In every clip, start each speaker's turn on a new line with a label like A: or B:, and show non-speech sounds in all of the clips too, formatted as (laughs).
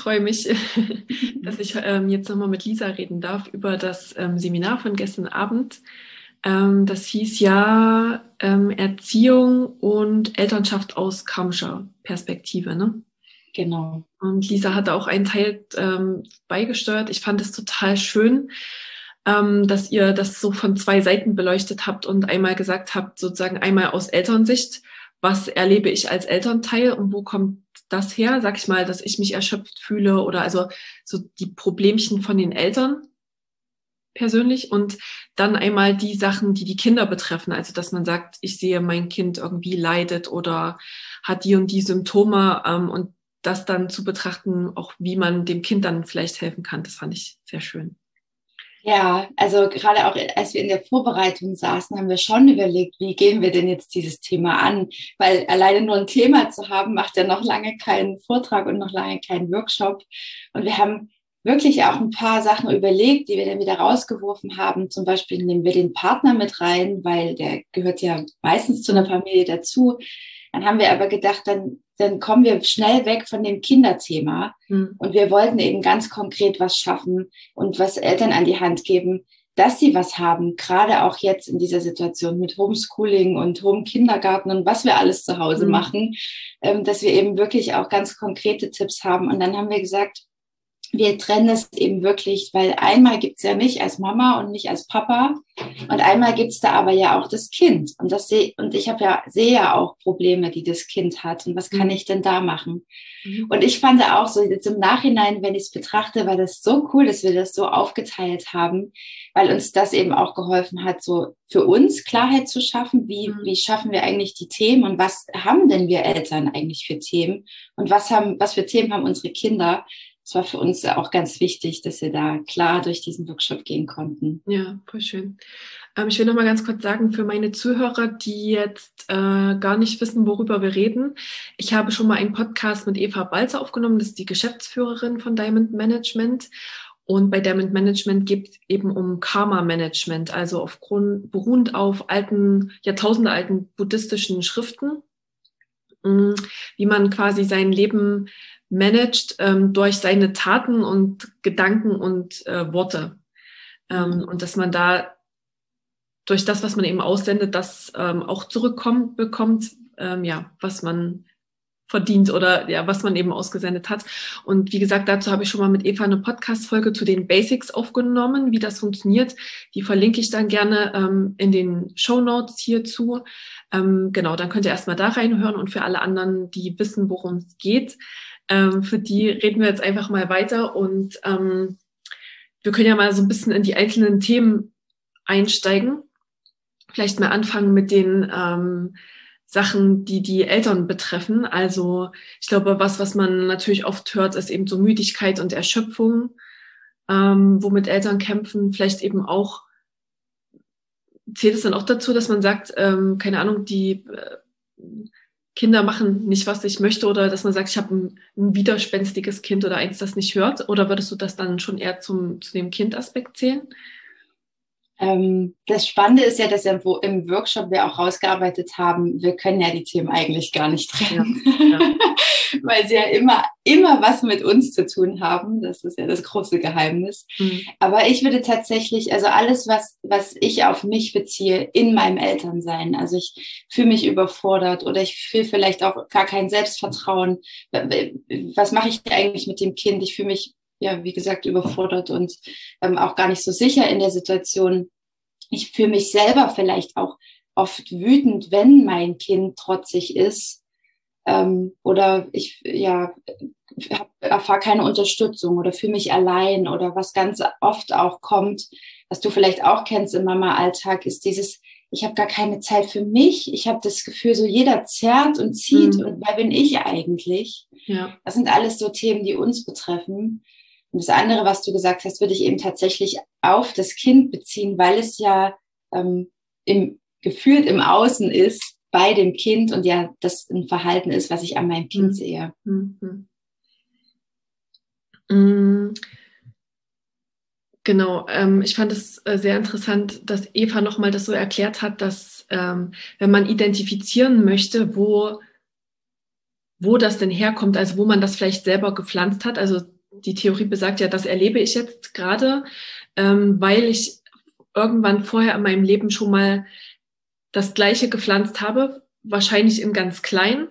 A: Freue mich, (laughs) dass (laughs) ich ähm, jetzt nochmal mit Lisa reden darf über das ähm, Seminar von gestern Abend. Ähm, das hieß ja ähm, Erziehung und Elternschaft aus karmischer Perspektive, ne?
B: Genau.
A: Und Lisa hatte auch einen Teil ähm, beigesteuert. Ich fand es total schön, ähm, dass ihr das so von zwei Seiten beleuchtet habt und einmal gesagt habt, sozusagen einmal aus Elternsicht, was erlebe ich als Elternteil und wo kommt das her, sag ich mal, dass ich mich erschöpft fühle oder also so die Problemchen von den Eltern persönlich und dann einmal die Sachen, die die Kinder betreffen. Also, dass man sagt, ich sehe, mein Kind irgendwie leidet oder hat die und die Symptome ähm, und das dann zu betrachten, auch wie man dem Kind dann vielleicht helfen kann. Das fand ich sehr schön.
B: Ja, also gerade auch als wir in der Vorbereitung saßen, haben wir schon überlegt, wie gehen wir denn jetzt dieses Thema an? Weil alleine nur ein Thema zu haben, macht ja noch lange keinen Vortrag und noch lange keinen Workshop. Und wir haben wirklich auch ein paar Sachen überlegt, die wir dann wieder rausgeworfen haben. Zum Beispiel nehmen wir den Partner mit rein, weil der gehört ja meistens zu einer Familie dazu. Dann haben wir aber gedacht, dann dann kommen wir schnell weg von dem Kinderthema. Mhm. Und wir wollten eben ganz konkret was schaffen und was Eltern an die Hand geben, dass sie was haben, gerade auch jetzt in dieser Situation mit Homeschooling und Home-Kindergarten und was wir alles zu Hause mhm. machen, ähm, dass wir eben wirklich auch ganz konkrete Tipps haben. Und dann haben wir gesagt, wir trennen es eben wirklich, weil einmal gibt's ja mich als Mama und mich als Papa und einmal gibt's da aber ja auch das Kind und das sehe und ich habe ja sehe ja auch Probleme, die das Kind hat und was kann mhm. ich denn da machen? Mhm. Und ich fand auch so jetzt im Nachhinein, wenn ich es betrachte, war das so cool, dass wir das so aufgeteilt haben, weil uns das eben auch geholfen hat, so für uns Klarheit zu schaffen, wie mhm. wie schaffen wir eigentlich die Themen und was haben denn wir Eltern eigentlich für Themen und was haben was für Themen haben unsere Kinder? Es war für uns auch ganz wichtig, dass wir da klar durch diesen Workshop gehen konnten.
A: Ja, voll schön. Ähm, ich will noch mal ganz kurz sagen, für meine Zuhörer, die jetzt äh, gar nicht wissen, worüber wir reden. Ich habe schon mal einen Podcast mit Eva Balzer aufgenommen, das ist die Geschäftsführerin von Diamond Management. Und bei Diamond Management geht es eben um Karma-Management, also aufgrund, beruhend auf alten, jahrtausendealten buddhistischen Schriften, wie man quasi sein Leben managt ähm, durch seine Taten und Gedanken und äh, Worte. Ähm, mhm. und dass man da durch das, was man eben aussendet, das ähm, auch zurückkommt, bekommt, ähm, ja, was man verdient oder ja, was man eben ausgesendet hat. Und wie gesagt, dazu habe ich schon mal mit Eva eine Podcast-Folge zu den Basics aufgenommen, wie das funktioniert. Die verlinke ich dann gerne ähm, in den Show Notes hierzu. Ähm, genau, dann könnt ihr erstmal da reinhören und für alle anderen, die wissen, worum es geht, ähm, für die reden wir jetzt einfach mal weiter und ähm, wir können ja mal so ein bisschen in die einzelnen Themen einsteigen. Vielleicht mal anfangen mit den ähm, Sachen, die die Eltern betreffen. Also ich glaube, was, was man natürlich oft hört, ist eben so Müdigkeit und Erschöpfung, ähm, womit Eltern kämpfen. Vielleicht eben auch, zählt es dann auch dazu, dass man sagt, ähm, keine Ahnung, die äh, Kinder machen nicht, was ich möchte oder dass man sagt, ich habe ein, ein, widerspenstiges Kind oder eins, das nicht hört? Oder würdest du das dann schon eher zum, zu dem Kindaspekt zählen?
B: Ähm, das Spannende ist ja, dass im, im, Workshop wir auch rausgearbeitet haben, wir können ja die Themen eigentlich gar nicht trennen, ja, ja. (laughs) weil sie ja immer, immer was mit uns zu tun haben. Das ist ja das große Geheimnis. Mhm. Aber ich würde tatsächlich, also alles, was, was ich auf mich beziehe, in meinem Elternsein, also ich fühle mich überfordert oder ich fühle vielleicht auch gar kein Selbstvertrauen. Was mache ich eigentlich mit dem Kind? Ich fühle mich ja, wie gesagt, überfordert und ähm, auch gar nicht so sicher in der Situation. Ich fühle mich selber vielleicht auch oft wütend, wenn mein Kind trotzig ist. Ähm, oder ich ja erfahre keine Unterstützung oder fühle mich allein oder was ganz oft auch kommt, was du vielleicht auch kennst im Mama-Alltag, ist dieses ich habe gar keine Zeit für mich. Ich habe das Gefühl, so jeder zerrt und zieht
A: Mhm.
B: und wer bin ich eigentlich?
A: Ja.
B: Das sind alles so Themen, die uns betreffen. Und das andere, was du gesagt hast, würde ich eben tatsächlich auf das Kind beziehen, weil es ja ähm, im, gefühlt im Außen ist bei dem Kind und ja das ein Verhalten ist, was ich an meinem Kind
A: Mhm.
B: sehe.
A: Mhm. Mm, Genau, ähm, ich fand es äh, sehr interessant, dass Eva nochmal das so erklärt hat, dass ähm, wenn man identifizieren möchte, wo, wo das denn herkommt, also wo man das vielleicht selber gepflanzt hat, also die Theorie besagt ja, das erlebe ich jetzt gerade, ähm, weil ich irgendwann vorher in meinem Leben schon mal das Gleiche gepflanzt habe, wahrscheinlich in ganz klein.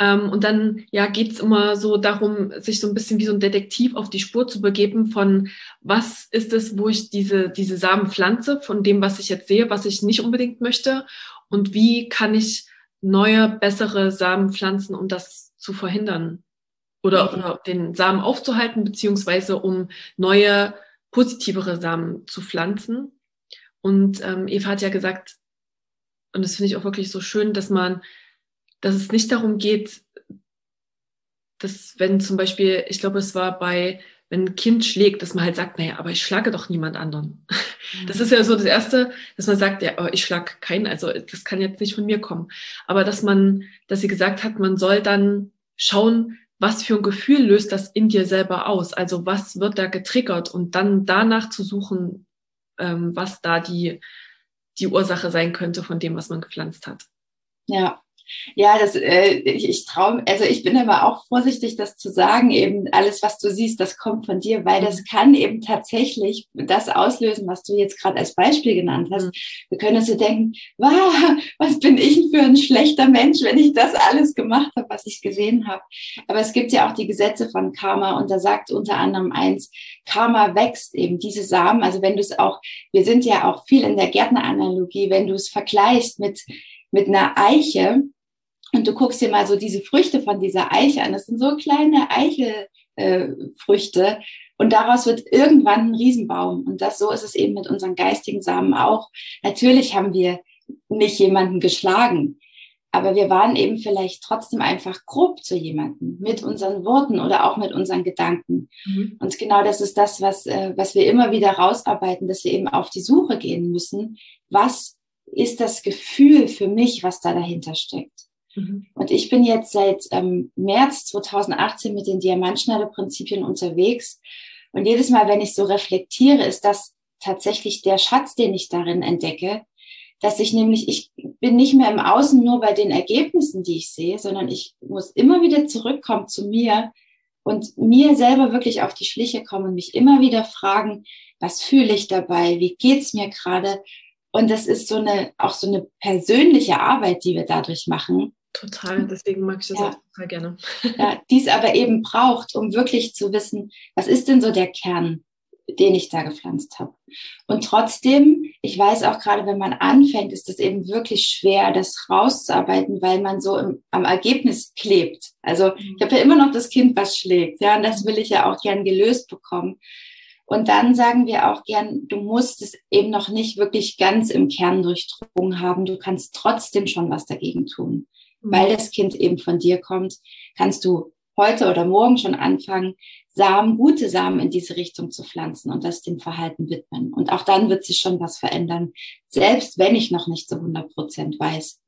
A: Ähm, und dann ja geht's immer so darum, sich so ein bisschen wie so ein Detektiv auf die Spur zu begeben von was ist es, wo ich diese, diese Samen pflanze, von dem, was ich jetzt sehe, was ich nicht unbedingt möchte und wie kann ich neue, bessere Samen pflanzen, um das zu verhindern oder,
B: Mhm.
A: oder den Samen aufzuhalten, beziehungsweise um neue, positivere Samen zu pflanzen. Und ähm, Eva hat ja gesagt, und das finde ich auch wirklich so schön, dass man, dass es nicht darum geht, dass wenn zum Beispiel, ich glaube, es war bei, wenn ein Kind schlägt, dass man halt sagt, naja, aber ich schlage doch niemand anderen. Das ist ja so das Erste, dass man sagt, ja, aber ich schlage keinen, also das kann jetzt nicht von mir kommen. Aber dass man, dass sie gesagt hat, man soll dann schauen, was für ein Gefühl löst das in dir selber aus? Also was wird da getriggert und dann danach zu suchen, ähm, was da die, die Ursache sein könnte von dem, was man gepflanzt hat.
B: Ja. Ja, das, äh, ich, ich traue, also ich bin aber auch vorsichtig, das zu sagen, eben alles, was du siehst, das kommt von dir, weil das kann eben tatsächlich das auslösen, was du jetzt gerade als Beispiel genannt hast.
A: Mhm.
B: Wir können uns so denken, wow, was bin ich denn für ein schlechter Mensch, wenn ich das alles gemacht habe, was ich gesehen habe. Aber es gibt ja auch die Gesetze von Karma und da sagt unter anderem eins, Karma wächst eben diese Samen. Also wenn du es auch, wir sind ja auch viel in der Gärtneranalogie, wenn du es vergleichst mit, mit einer Eiche, und du guckst dir mal so diese Früchte von dieser Eiche an. Das sind so kleine Eichelfrüchte. Äh, und daraus wird irgendwann ein Riesenbaum. Und das so ist es eben mit unseren geistigen Samen auch. Natürlich haben wir nicht jemanden geschlagen, aber wir waren eben vielleicht trotzdem einfach grob zu jemandem mit unseren Worten oder auch mit unseren Gedanken. Mhm. Und genau das ist das, was, äh, was wir immer wieder rausarbeiten, dass wir eben auf die Suche gehen müssen. Was ist das Gefühl für mich, was da dahinter steckt? Mhm. Und ich bin jetzt seit ähm, März 2018 mit den Diamantschneideprinzipien unterwegs. Und jedes Mal, wenn ich so reflektiere, ist das tatsächlich der Schatz, den ich darin entdecke, dass ich nämlich, ich bin nicht mehr im Außen nur bei den Ergebnissen, die ich sehe, sondern ich muss immer wieder zurückkommen zu mir und mir selber wirklich auf die Schliche kommen und mich immer wieder fragen, was fühle ich dabei? Wie geht's mir gerade? Und das ist so eine, auch so eine persönliche Arbeit, die wir dadurch machen.
A: Total, deswegen mag ich das ja. auch total gerne. (laughs)
B: Ja, die es aber eben braucht, um wirklich zu wissen, was ist denn so der Kern, den ich da gepflanzt habe. Und trotzdem, ich weiß auch gerade, wenn man anfängt, ist es eben wirklich schwer, das rauszuarbeiten, weil man so im, am Ergebnis klebt. Also ich habe ja immer noch das Kind, was schlägt, ja, und das will ich ja auch gern gelöst bekommen. Und dann sagen wir auch gern, du musst es eben noch nicht wirklich ganz im Kern durchdrungen haben. Du kannst trotzdem schon was dagegen tun. Weil das Kind eben von dir kommt, kannst du heute oder morgen schon anfangen, Samen, gute Samen in diese Richtung zu pflanzen und das dem Verhalten widmen. Und auch dann wird sich schon was verändern. Selbst wenn ich noch nicht zu 100 Prozent weiß,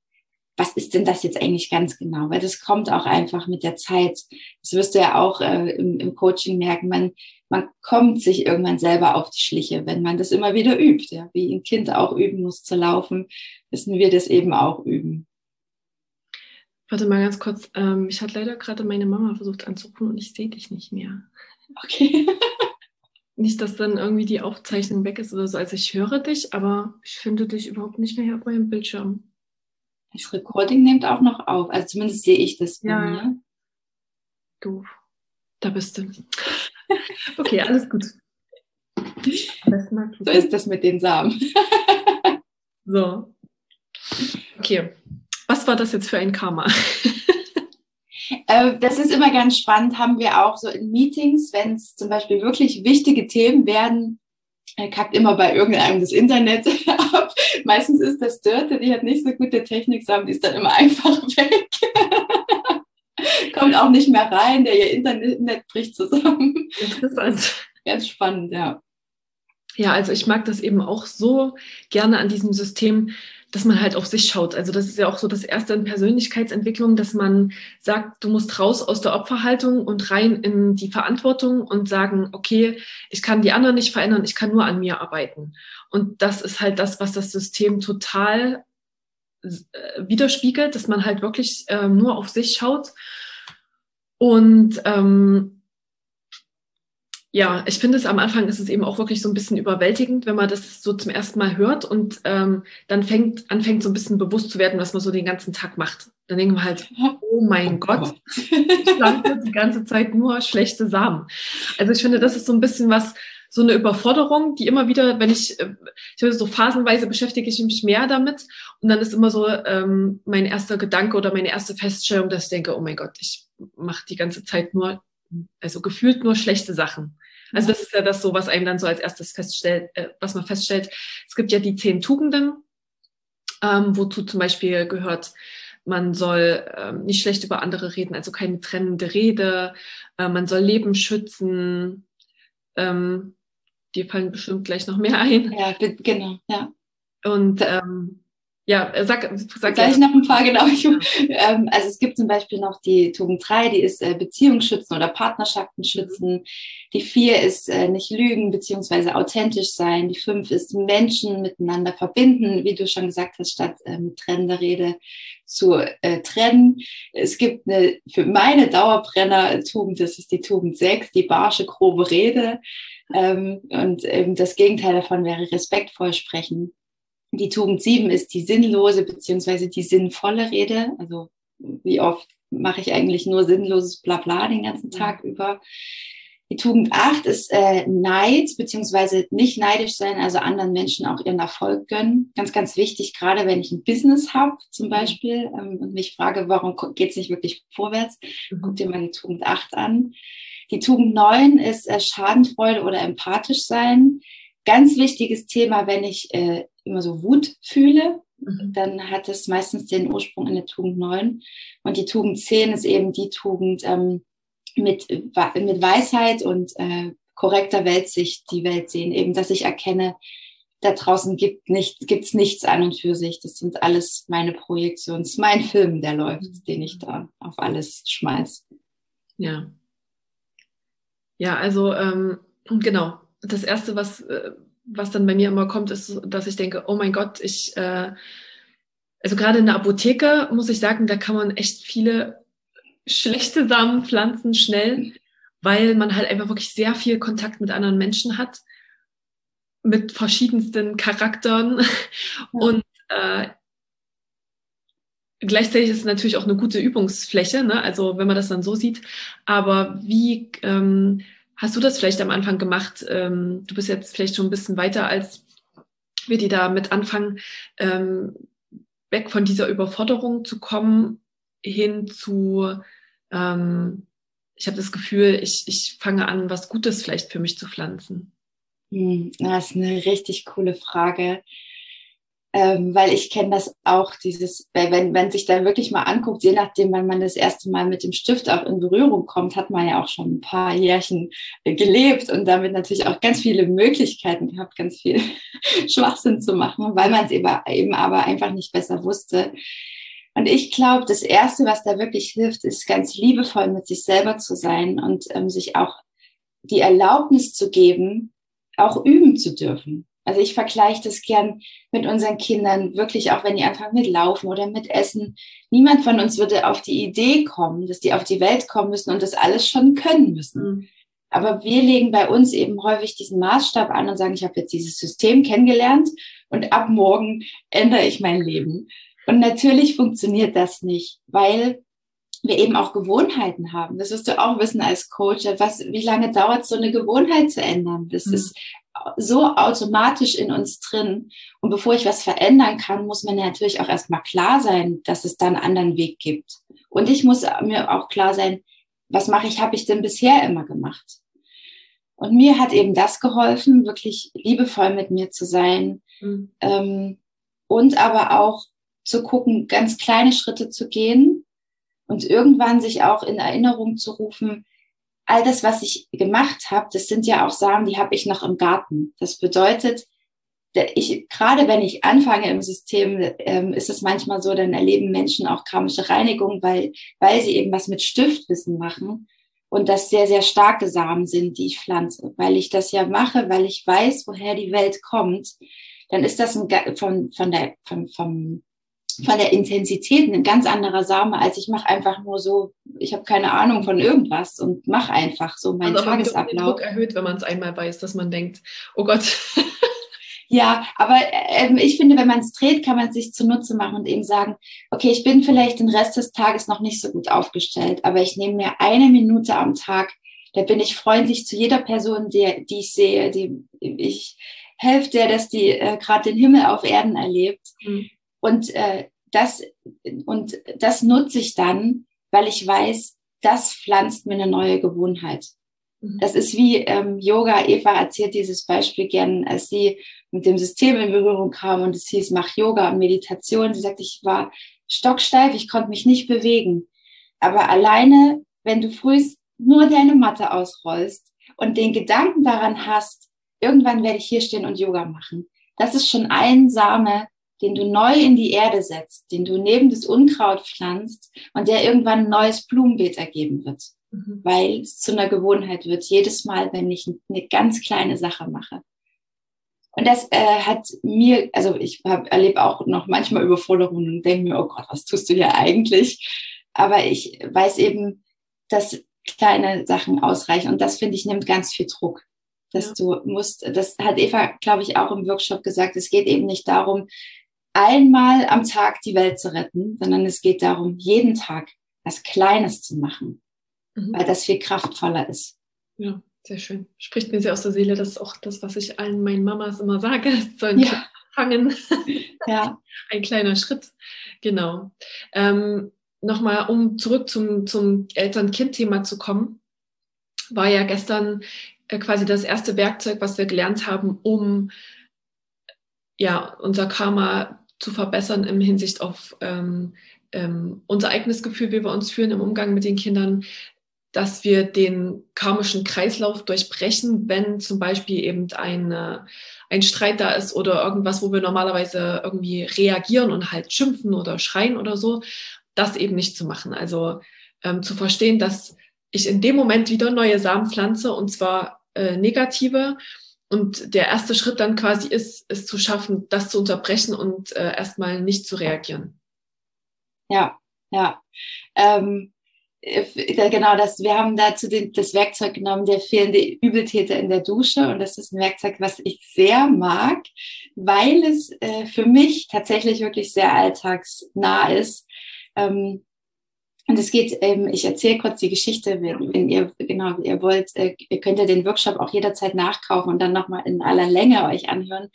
B: was ist denn das jetzt eigentlich ganz genau? Weil das kommt auch einfach mit der Zeit. Das wirst du ja auch äh, im, im, Coaching merken. Man, man kommt sich irgendwann selber auf die Schliche, wenn man das immer wieder übt. Ja? Wie ein Kind auch üben muss zu laufen, müssen wir das eben auch üben.
A: Warte mal ganz kurz. Ähm, ich hat leider gerade meine Mama versucht anzurufen und ich sehe dich nicht mehr.
B: Okay. (laughs)
A: nicht, dass dann irgendwie die Aufzeichnung weg ist oder so. Also ich höre dich, aber ich finde dich überhaupt nicht mehr hier auf meinem Bildschirm.
B: Das Recording nimmt auch noch auf. Also zumindest sehe ich das bei
A: ja.
B: mir.
A: Doof. Da bist du. (laughs) okay, alles gut.
B: So ist das mit den Samen. (laughs)
A: so. Okay. Was war das jetzt für ein Karma? (laughs)
B: Äh, das ist immer ganz spannend, haben wir auch so in Meetings, wenn es zum Beispiel wirklich wichtige Themen werden, kackt immer bei irgendeinem das Internet (laughs) ab Meistens ist das Dörte, die hat nicht so gute Technik, die ist dann immer (laughs) einfach weg. Kommt auch nicht mehr rein, der ihr Internet bricht zusammen. Interessant. Ganz spannend, ja.
A: Ja, also ich mag das eben auch so gerne an diesem System, dass man halt auf sich schaut. Also das ist ja auch so das erste in Persönlichkeitsentwicklung, dass man sagt, du musst raus aus der Opferhaltung und rein in die Verantwortung und sagen, okay, ich kann die anderen nicht verändern, ich kann nur an mir arbeiten. Und das ist halt das, was das System total äh, widerspiegelt, dass man halt wirklich äh, nur auf sich schaut. Und ähm, ja, ich finde es am Anfang ist es eben auch wirklich so ein bisschen überwältigend, wenn man das so zum ersten Mal hört und ähm, dann fängt, anfängt so ein bisschen bewusst zu werden, was man so den ganzen Tag macht. Dann denken wir halt, oh mein oh Gott, (laughs) ich pflanze die ganze Zeit nur schlechte Samen. Also ich finde, das ist so ein bisschen was, so eine Überforderung, die immer wieder, wenn ich, äh, ich höre so phasenweise beschäftige ich mich mehr damit und dann ist immer so ähm, mein erster Gedanke oder meine erste Feststellung, dass ich denke, oh mein Gott, ich mache die ganze Zeit nur, also gefühlt nur schlechte Sachen. Also das ist ja das so, was einem dann so als erstes feststellt, äh, was man feststellt. Es gibt ja die zehn Tugenden, ähm, wozu zum Beispiel gehört, man soll ähm, nicht schlecht über andere reden, also keine trennende Rede, äh, man soll Leben schützen. Ähm, dir fallen bestimmt gleich noch mehr ein.
B: Ja, genau, ja.
A: Und ähm, ja, äh, sag,
B: sag Gleich noch ein paar, genau. Ich, ähm, also es gibt zum Beispiel noch die Tugend 3, die ist äh, Beziehung schützen oder Partnerschaften schützen. Die 4 ist äh, nicht lügen beziehungsweise authentisch sein. Die 5 ist Menschen miteinander verbinden, wie du schon gesagt hast, statt äh, mit trennender Rede zu äh, trennen. Es gibt eine, für meine Dauerbrenner-Tugend, das ist die Tugend 6, die barsche, grobe Rede. Ähm, und ähm, das Gegenteil davon wäre respektvoll sprechen. Die Tugend 7 ist die sinnlose beziehungsweise die sinnvolle Rede. Also wie oft mache ich eigentlich nur sinnloses Blabla den ganzen Tag über. Die Tugend 8 ist äh, Neid, beziehungsweise nicht neidisch sein, also anderen Menschen auch ihren Erfolg gönnen. Ganz, ganz wichtig, gerade wenn ich ein Business habe zum Beispiel ähm, und mich frage, warum geht es nicht wirklich vorwärts, mhm. guck dir mal die Tugend 8 an. Die Tugend 9 ist äh, Schadenfreude oder empathisch sein. Ganz wichtiges Thema, wenn ich äh, immer so Wut fühle, mhm. dann hat es meistens den Ursprung in der Tugend 9. Und die Tugend 10 ist eben die Tugend ähm, mit, mit Weisheit und äh, korrekter Weltsicht die Welt sehen. Eben, dass ich erkenne, da draußen gibt nicht, gibt's nichts an und für sich. Das sind alles meine Projektionen. Das ist mein Film, der läuft, mhm. den ich da auf alles schmeiß.
A: Ja. Ja, also ähm, genau. Das erste, was äh, was dann bei mir immer kommt, ist, dass ich denke, oh mein Gott, ich, äh, also gerade in der Apotheke muss ich sagen, da kann man echt viele schlechte Samen pflanzen schnell, weil man halt einfach wirklich sehr viel Kontakt mit anderen Menschen hat, mit verschiedensten Charakteren ja. und äh, Gleichzeitig ist es natürlich auch eine gute Übungsfläche, ne? also wenn man das dann so sieht. Aber wie ähm, Hast du das vielleicht am Anfang gemacht? Ähm, du bist jetzt vielleicht schon ein bisschen weiter als wir, die da mit anfangen, ähm, weg von dieser Überforderung zu kommen, hin zu, ähm, ich habe das Gefühl, ich, ich fange an, was Gutes vielleicht für mich zu pflanzen.
B: Hm, das ist eine richtig coole Frage ähm, weil ich kenne das auch, dieses, wenn, wenn sich dann wirklich mal anguckt, je nachdem, wann man das erste Mal mit dem Stift auch in Berührung kommt, hat man ja auch schon ein paar Jährchen äh, gelebt und damit natürlich auch ganz viele Möglichkeiten gehabt, ganz viel (laughs) Schwachsinn zu machen, weil man es eben, eben aber einfach nicht besser wusste. Und ich glaube, das Erste, was da wirklich hilft, ist ganz liebevoll mit sich selber zu sein und ähm, sich auch die Erlaubnis zu geben, auch üben zu dürfen. Also ich vergleiche das gern mit unseren Kindern, wirklich auch wenn die anfangen mit Laufen oder mit Essen. Niemand von uns würde auf die Idee kommen, dass die auf die Welt kommen müssen und das alles schon können müssen. Mhm. Aber wir legen bei uns eben häufig diesen Maßstab an und sagen, ich habe jetzt dieses System kennengelernt und ab morgen ändere ich mein Leben. Und natürlich funktioniert das nicht, weil wir eben auch Gewohnheiten haben. Das wirst du auch wissen als Coach. Was, wie lange dauert so eine Gewohnheit zu ändern? Das mhm. ist so automatisch in uns drin. Und bevor ich was verändern kann, muss mir natürlich auch erstmal klar sein, dass es da einen anderen Weg gibt. Und ich muss mir auch klar sein, was mache ich, habe ich denn bisher immer gemacht? Und mir hat eben das geholfen, wirklich liebevoll mit mir zu sein, mhm. ähm, und aber auch zu gucken, ganz kleine Schritte zu gehen und irgendwann sich auch in Erinnerung zu rufen, all das, was ich gemacht habe, das sind ja auch Samen, die habe ich noch im Garten. Das bedeutet, ich, gerade wenn ich anfange im System, ähm, ist es manchmal so, dann erleben Menschen auch karmische Reinigung, weil, weil sie eben was mit Stiftwissen machen und das sehr, sehr starke Samen sind, die ich pflanze. Weil ich das ja mache, weil ich weiß, woher die Welt kommt, dann ist das ein, von, von, der, von, vom, von der Intensität ein ganz anderer Same, als ich mache einfach nur so, ich habe keine Ahnung von irgendwas und mache einfach so meinen also Tagesablauf. Druck
A: erhöht, wenn man es einmal weiß, dass man denkt, oh Gott. (laughs)
B: Ja, aber äh, ich finde, wenn man es dreht, kann man es sich zunutze machen und eben sagen, okay, ich bin vielleicht den Rest des Tages noch nicht so gut aufgestellt, aber ich nehme mir eine Minute am Tag, da bin ich freundlich zu jeder Person, die, die ich sehe, die ich helfe der, dass die äh, gerade den Himmel auf Erden erlebt. Mhm. Und äh, das und das nutze ich dann, weil ich weiß, das pflanzt mir eine neue Gewohnheit. Mhm. Das ist wie ähm, Yoga. Eva erzählt dieses Beispiel gern, als sie mit dem System in Berührung kam und es hieß, mach Yoga und Meditation. Sie sagt, ich war stocksteif, ich konnte mich nicht bewegen. Aber alleine, wenn du frühst nur deine Matte ausrollst und den Gedanken daran hast, irgendwann werde ich hier stehen und Yoga machen. Das ist schon ein Same, den du neu in die Erde setzt, den du neben das Unkraut pflanzt und der irgendwann ein neues Blumenbeet ergeben wird. Mhm. Weil es zu einer Gewohnheit wird, jedes Mal, wenn ich eine ganz kleine Sache mache. Und das äh, hat mir, also ich erlebe auch noch manchmal Überforderungen und denke mir, oh Gott, was tust du hier eigentlich? Aber ich weiß eben, dass kleine Sachen ausreichen. Und das, finde ich, nimmt ganz viel Druck. Dass du musst, das hat Eva, glaube ich, auch im Workshop gesagt, es geht eben nicht darum, einmal am Tag die Welt zu retten, sondern es geht darum, jeden Tag was Kleines zu machen, mhm. weil das viel kraftvoller ist.
A: Ja. Sehr schön. Spricht mir sehr aus der Seele. Das ist auch das, was ich allen meinen Mamas immer sage. (laughs) Sollen ja. fangen. (laughs) Ja. Ein kleiner Schritt. Genau. Ähm, Nochmal, um zurück zum, zum Eltern-Kind-Thema zu kommen, war ja gestern äh, quasi das erste Werkzeug, was wir gelernt haben, um ja, unser Karma zu verbessern im Hinsicht auf ähm, ähm, unser eigenes Gefühl, wie wir uns fühlen im Umgang mit den Kindern, dass wir den karmischen Kreislauf durchbrechen, wenn zum Beispiel eben eine, ein Streit da ist oder irgendwas, wo wir normalerweise irgendwie reagieren und halt schimpfen oder schreien oder so, das eben nicht zu machen. Also ähm, zu verstehen, dass ich in dem Moment wieder neue Samen pflanze und zwar äh, negative. Und der erste Schritt dann quasi ist, es zu schaffen, das zu unterbrechen und äh, erstmal nicht zu reagieren.
B: Ja, ja. Ähm, äh, genau, das, wir haben dazu den, das Werkzeug genommen, der fehlende Übeltäter in der Dusche. Und das ist ein Werkzeug, was ich sehr mag, weil es äh, für mich tatsächlich wirklich sehr alltagsnah ist. Ähm, und es geht, ähm, ich erzähle kurz die Geschichte, wenn, wenn ihr genau ihr wollt, äh, ihr könnt ja den Workshop auch jederzeit nachkaufen und dann nochmal in aller Länge euch anhören.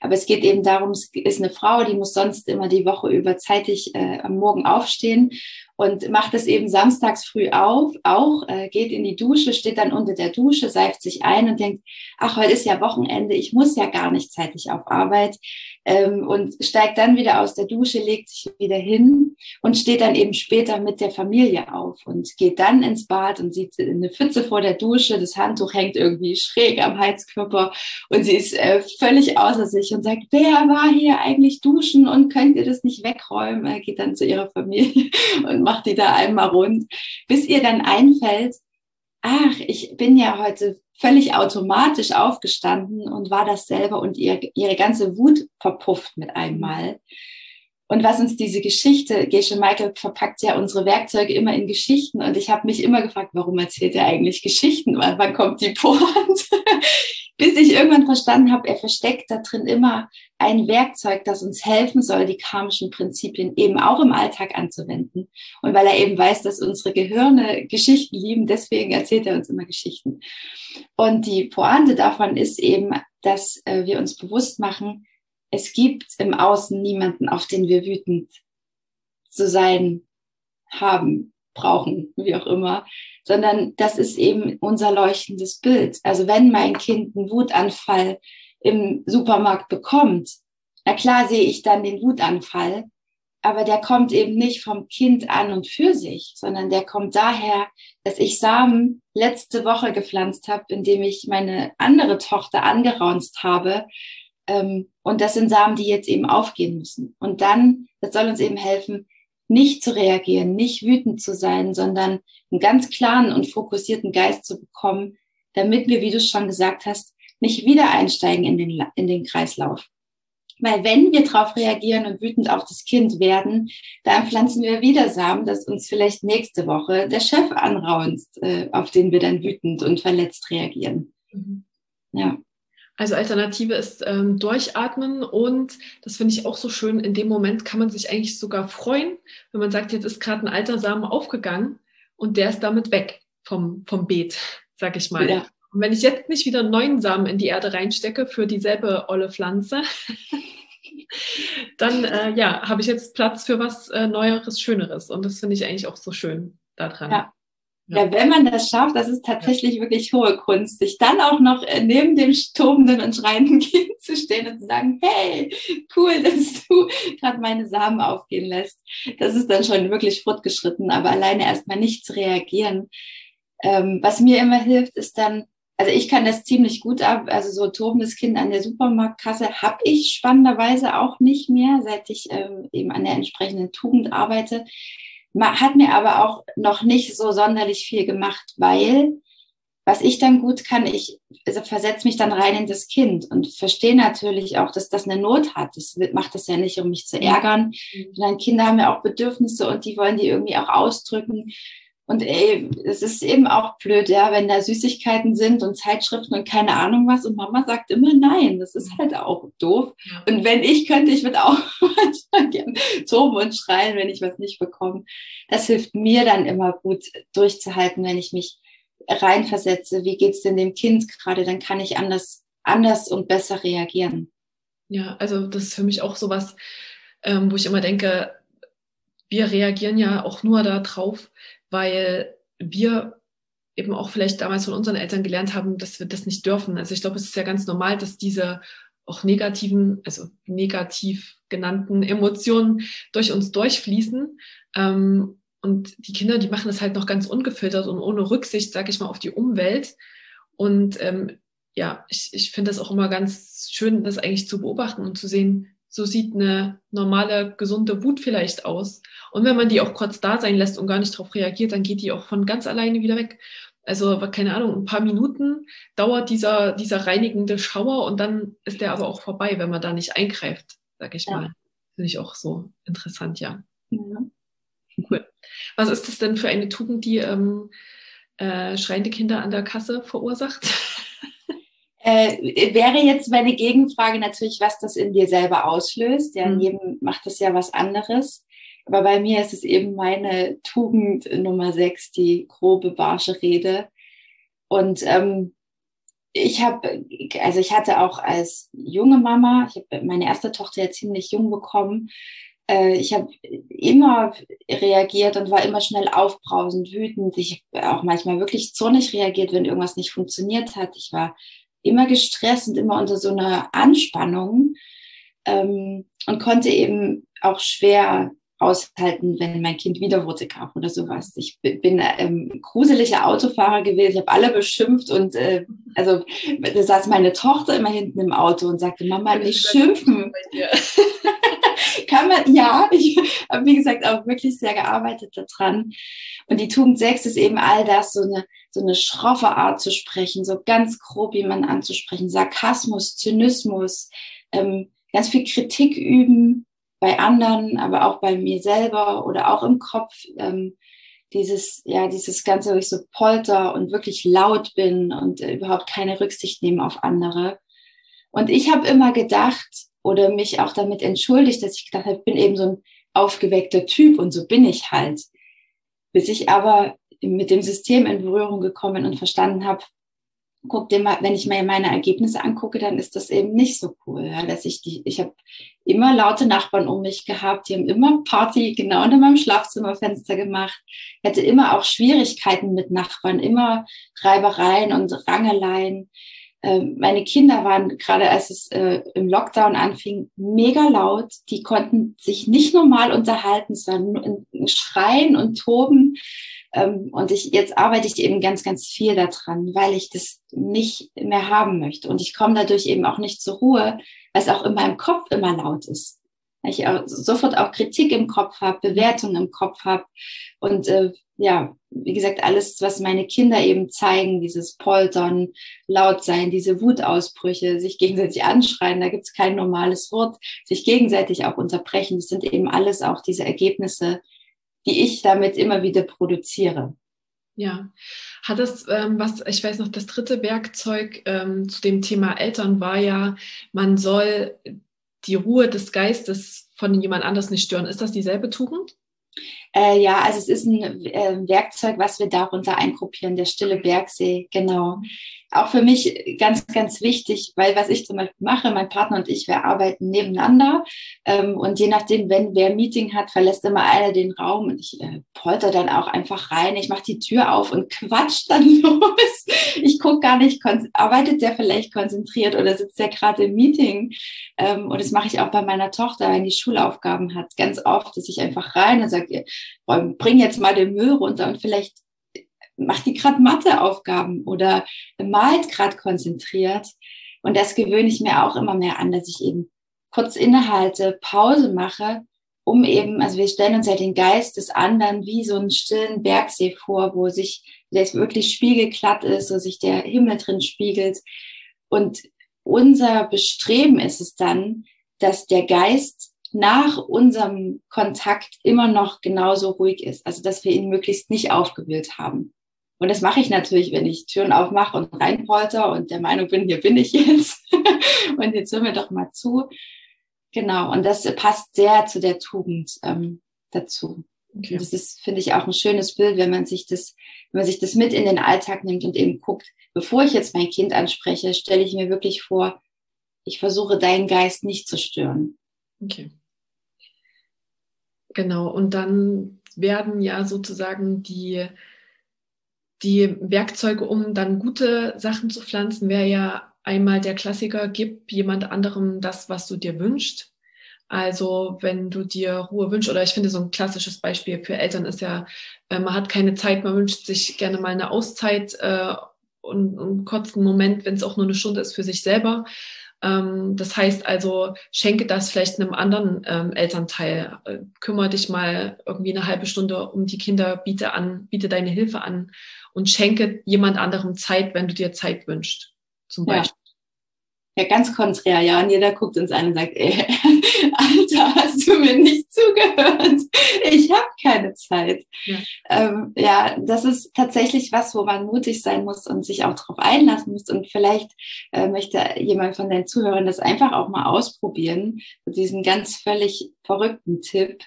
B: Aber es geht eben darum, es ist eine Frau, die muss sonst immer die Woche über zeitig äh, am Morgen aufstehen und macht es eben samstags früh auf, auch, äh, geht in die Dusche, steht dann unter der Dusche, seift sich ein und denkt, ach, heute ist ja Wochenende, ich muss ja gar nicht zeitig auf Arbeit ähm, und steigt dann wieder aus der Dusche, legt sich wieder hin und steht dann eben später mit der Familie auf und geht dann ins Bad und sieht eine Pfütze vor der Dusche, das Handtuch hängt irgendwie schräg am Heizkörper und sie ist äh, völlig außer sich und sagt, wer war hier eigentlich duschen und könnt ihr das nicht wegräumen? Er geht dann zu ihrer Familie (laughs) und macht die da einmal rund, bis ihr dann einfällt, ach, ich bin ja heute völlig automatisch aufgestanden und war das selber und ihr, ihre ganze Wut verpufft mit einmal. Und was uns diese Geschichte, Gesche Michael verpackt ja unsere Werkzeuge immer in Geschichten und ich habe mich immer gefragt, warum erzählt er eigentlich Geschichten? Wann kommt die Pointe? (laughs) bis ich irgendwann verstanden habe, er versteckt da drin immer ein Werkzeug, das uns helfen soll, die karmischen Prinzipien eben auch im Alltag anzuwenden. Und weil er eben weiß, dass unsere Gehirne Geschichten lieben, deswegen erzählt er uns immer Geschichten. Und die Pointe davon ist eben, dass äh, wir uns bewusst machen, es gibt im Außen niemanden, auf den wir wütend zu sein haben, brauchen, wie auch immer, sondern das ist eben unser leuchtendes Bild. Also wenn mein Kind einen Wutanfall im Supermarkt bekommt, Na klar sehe ich dann den Wutanfall, aber der kommt eben nicht vom Kind an und für sich, sondern der kommt daher, dass ich Samen letzte Woche gepflanzt habe, indem ich meine andere Tochter angeraunzt habe. Ähm, und das sind Samen, die jetzt eben aufgehen müssen. Und dann, das soll uns eben helfen, nicht zu reagieren, nicht wütend zu sein, sondern einen ganz klaren und fokussierten Geist zu bekommen, damit wir, wie du schon gesagt hast, nicht wieder einsteigen in den, in den Kreislauf. Weil wenn wir darauf reagieren und wütend auf das Kind werden, dann pflanzen wir wieder Samen, dass uns vielleicht nächste Woche der Chef anraunzt, äh, auf den wir dann wütend und verletzt reagieren. Mhm.
A: Ja. Also Alternative ist ähm, durchatmen und das finde ich auch so schön. In dem Moment kann man sich eigentlich sogar freuen, wenn man sagt, jetzt ist gerade ein alter Samen aufgegangen und der ist damit weg vom, vom Beet, sag ich mal. Ja. Und wenn ich jetzt nicht wieder neuen Samen in die Erde reinstecke für dieselbe olle Pflanze, (laughs) dann äh, ja, habe ich jetzt Platz für was äh, Neueres, Schöneres. Und das finde ich eigentlich auch so schön daran.
B: Ja. Ja. wenn man das schafft, das ist tatsächlich ja. wirklich hohe Kunst, sich dann auch noch äh, neben dem tobenden und schreienden (laughs) Kind zu stehen und zu sagen, hey, cool, (laughs) dass du gerade meine Samen aufgehen lässt. Das ist dann schon wirklich fortgeschritten, aber alleine erstmal nicht zu reagieren. Ähm, was mir immer hilft, ist dann, also ich kann das ziemlich gut ab, also so tobendes Kind an der Supermarktkasse habe ich spannenderweise auch nicht mehr, seit ich ähm, eben an der entsprechenden Tugend arbeite hat mir aber auch noch nicht so sonderlich viel gemacht, weil was ich dann gut kann, ich also versetze mich dann rein in das Kind und verstehe natürlich auch, dass das eine Not hat. Das macht das ja nicht, um mich zu ärgern, mhm. sondern Kinder haben ja auch Bedürfnisse und die wollen die irgendwie auch ausdrücken. Und ey, es ist eben auch blöd, ja, wenn da Süßigkeiten sind und Zeitschriften und keine Ahnung was und Mama sagt immer nein. Das ist halt auch doof. Und wenn ich könnte, ich würde auch (laughs) gerne toben und schreien, wenn ich was nicht bekomme. Das hilft mir dann immer gut durchzuhalten, wenn ich mich reinversetze. Wie geht's denn dem Kind gerade? Dann kann ich anders, anders und besser reagieren.
A: Ja, also das ist für mich auch sowas, ähm, wo ich immer denke, wir reagieren ja auch nur darauf, weil wir eben auch vielleicht damals von unseren Eltern gelernt haben, dass wir das nicht dürfen. Also ich glaube, es ist ja ganz normal, dass diese auch negativen, also negativ genannten Emotionen durch uns durchfließen. Ähm, und die Kinder, die machen das halt noch ganz ungefiltert und ohne Rücksicht, sag ich mal, auf die Umwelt. Und ähm, ja, ich, ich finde das auch immer ganz schön, das eigentlich zu beobachten und zu sehen, so sieht eine normale, gesunde Wut vielleicht aus. Und wenn man die auch kurz da sein lässt und gar nicht darauf reagiert, dann geht die auch von ganz alleine wieder weg. Also, keine Ahnung, ein paar Minuten dauert dieser, dieser reinigende Schauer und dann ist der aber auch vorbei, wenn man da nicht eingreift, sag ich ja. mal. Finde ich auch so interessant, ja. ja. Cool. Was ist das denn für eine Tugend, die ähm, äh, schreiende Kinder an der Kasse verursacht? (laughs)
B: Äh, wäre jetzt meine Gegenfrage natürlich, was das in dir selber auslöst. Ja, in mhm. jedem macht das ja was anderes. Aber bei mir ist es eben meine Tugend Nummer sechs, die grobe barsche Rede. Und ähm, ich habe, also ich hatte auch als junge Mama, ich habe meine erste Tochter ja ziemlich jung bekommen. Äh, ich habe immer reagiert und war immer schnell aufbrausend, wütend. Ich habe auch manchmal wirklich zornig reagiert, wenn irgendwas nicht funktioniert hat. Ich war immer gestresst und immer unter so einer Anspannung ähm, und konnte eben auch schwer aushalten, wenn mein Kind wieder Wurzel gab oder sowas. Ich bin ähm, gruseliger Autofahrer gewesen, ich habe alle beschimpft und äh, also da saß meine Tochter immer hinten im Auto und sagte, Mama, nicht schimpfen. (laughs) Kann man, ja, ich habe wie gesagt auch wirklich sehr gearbeitet daran. Und die Tugend 6 ist eben all das, so eine, so eine schroffe Art zu sprechen, so ganz grob jemanden anzusprechen, Sarkasmus, Zynismus, ähm, ganz viel Kritik üben, bei anderen, aber auch bei mir selber oder auch im Kopf. Ähm, dieses, ja, dieses Ganze, wo ich so polter und wirklich laut bin und äh, überhaupt keine Rücksicht nehme auf andere. Und ich habe immer gedacht oder mich auch damit entschuldigt, dass ich gedacht habe, ich bin eben so ein aufgeweckter Typ und so bin ich halt. Bis ich aber mit dem System in Berührung gekommen und verstanden habe, guck dir mal, wenn ich mir meine Ergebnisse angucke, dann ist das eben nicht so cool, ja, dass ich die, ich habe immer laute Nachbarn um mich gehabt, die haben immer Party genau unter meinem Schlafzimmerfenster gemacht. Ich hatte immer auch Schwierigkeiten mit Nachbarn, immer Reibereien und Rangeleien. ähm, meine Kinder waren gerade, als es äh, im Lockdown anfing, mega laut. Die konnten sich nicht normal unterhalten. War nur ein Schreien und Toben. Ähm, und ich, jetzt arbeite ich eben ganz, ganz viel daran, weil ich das nicht mehr haben möchte. Und ich komme dadurch eben auch nicht zur Ruhe, weil es auch in meinem Kopf immer laut ist. Weil ich auch sofort auch Kritik im Kopf habe, Bewertungen im Kopf habe. Und äh, ja, wie gesagt, alles, was meine Kinder eben zeigen, dieses Poltern, laut sein, diese Wutausbrüche, sich gegenseitig anschreien, da gibt's kein normales Wort, sich gegenseitig auch unterbrechen, das sind eben alles auch diese Ergebnisse, die ich damit immer wieder produziere.
A: Ja, hat es, ähm, was, ich weiß noch, das dritte Werkzeug ähm, zu dem Thema Eltern war ja, man soll die Ruhe des Geistes von jemand anders nicht stören. Ist das dieselbe Tugend?
B: Äh, ja, also es ist ein äh, Werkzeug, was wir darunter eingruppieren, der stille Bergsee, genau. Auch für mich ganz, ganz wichtig, weil was ich zum Beispiel mache, mein Partner und ich, wir arbeiten nebeneinander ähm, und je nachdem, wenn wer Meeting hat, verlässt immer einer den Raum und ich äh, polter dann auch einfach rein, ich mache die Tür auf und (laughs) quatsch dann los. Ich gucke gar nicht, arbeitet der vielleicht konzentriert oder sitzt der gerade im Meeting ähm, und das mache ich auch bei meiner Tochter, wenn die Schulaufgaben hat, ganz oft, dass ich einfach rein und sage, bring jetzt mal den Müll runter und vielleicht macht die gerade Matheaufgaben oder malt gerade konzentriert. Und das gewöhne ich mir auch immer mehr an, dass ich eben kurz innehalte, Pause mache, um eben, also wir stellen uns ja den Geist des anderen wie so einen stillen Bergsee vor, wo sich, jetzt wirklich spiegelglatt ist, wo sich der Himmel drin spiegelt. Und unser Bestreben ist es dann, dass der Geist nach unserem Kontakt immer noch genauso ruhig ist. Also, dass wir ihn möglichst nicht aufgewühlt haben. Und das mache ich natürlich, wenn ich Türen aufmache und reinpolter und der Meinung bin, hier bin ich jetzt. (laughs) und jetzt hören wir doch mal zu. Genau. Und das passt sehr zu der Tugend ähm, dazu. Okay. Und das ist, finde ich, auch ein schönes Bild, wenn man sich das, wenn man sich das mit in den Alltag nimmt und eben guckt, bevor ich jetzt mein Kind anspreche, stelle ich mir wirklich vor, ich versuche deinen Geist nicht zu stören.
A: Okay. Genau. Und dann werden ja sozusagen die, die Werkzeuge, um dann gute Sachen zu pflanzen, wäre ja einmal der Klassiker, gib jemand anderem das, was du dir wünschst. Also wenn du dir Ruhe wünschst, oder ich finde so ein klassisches Beispiel für Eltern ist ja, äh, man hat keine Zeit, man wünscht sich gerne mal eine Auszeit äh, und, und einen kurzen Moment, wenn es auch nur eine Stunde ist, für sich selber. Ähm, das heißt also, schenke das vielleicht einem anderen ähm, Elternteil. Äh, kümmere dich mal irgendwie eine halbe Stunde um die Kinder, biete an, biete deine Hilfe an und schenke jemand anderem Zeit, wenn du dir Zeit wünschst. Zum Beispiel.
B: Ja, ganz konträr, ja. Und jeder guckt uns an und sagt, ey, (laughs) Alter, hast du mir nicht zugehört? Ich habe keine Zeit. Ja. Ähm, ja, das ist tatsächlich was, wo man mutig sein muss und sich auch darauf einlassen muss. Und vielleicht äh, möchte jemand von den Zuhörern das einfach auch mal ausprobieren, diesen ganz völlig verrückten Tipp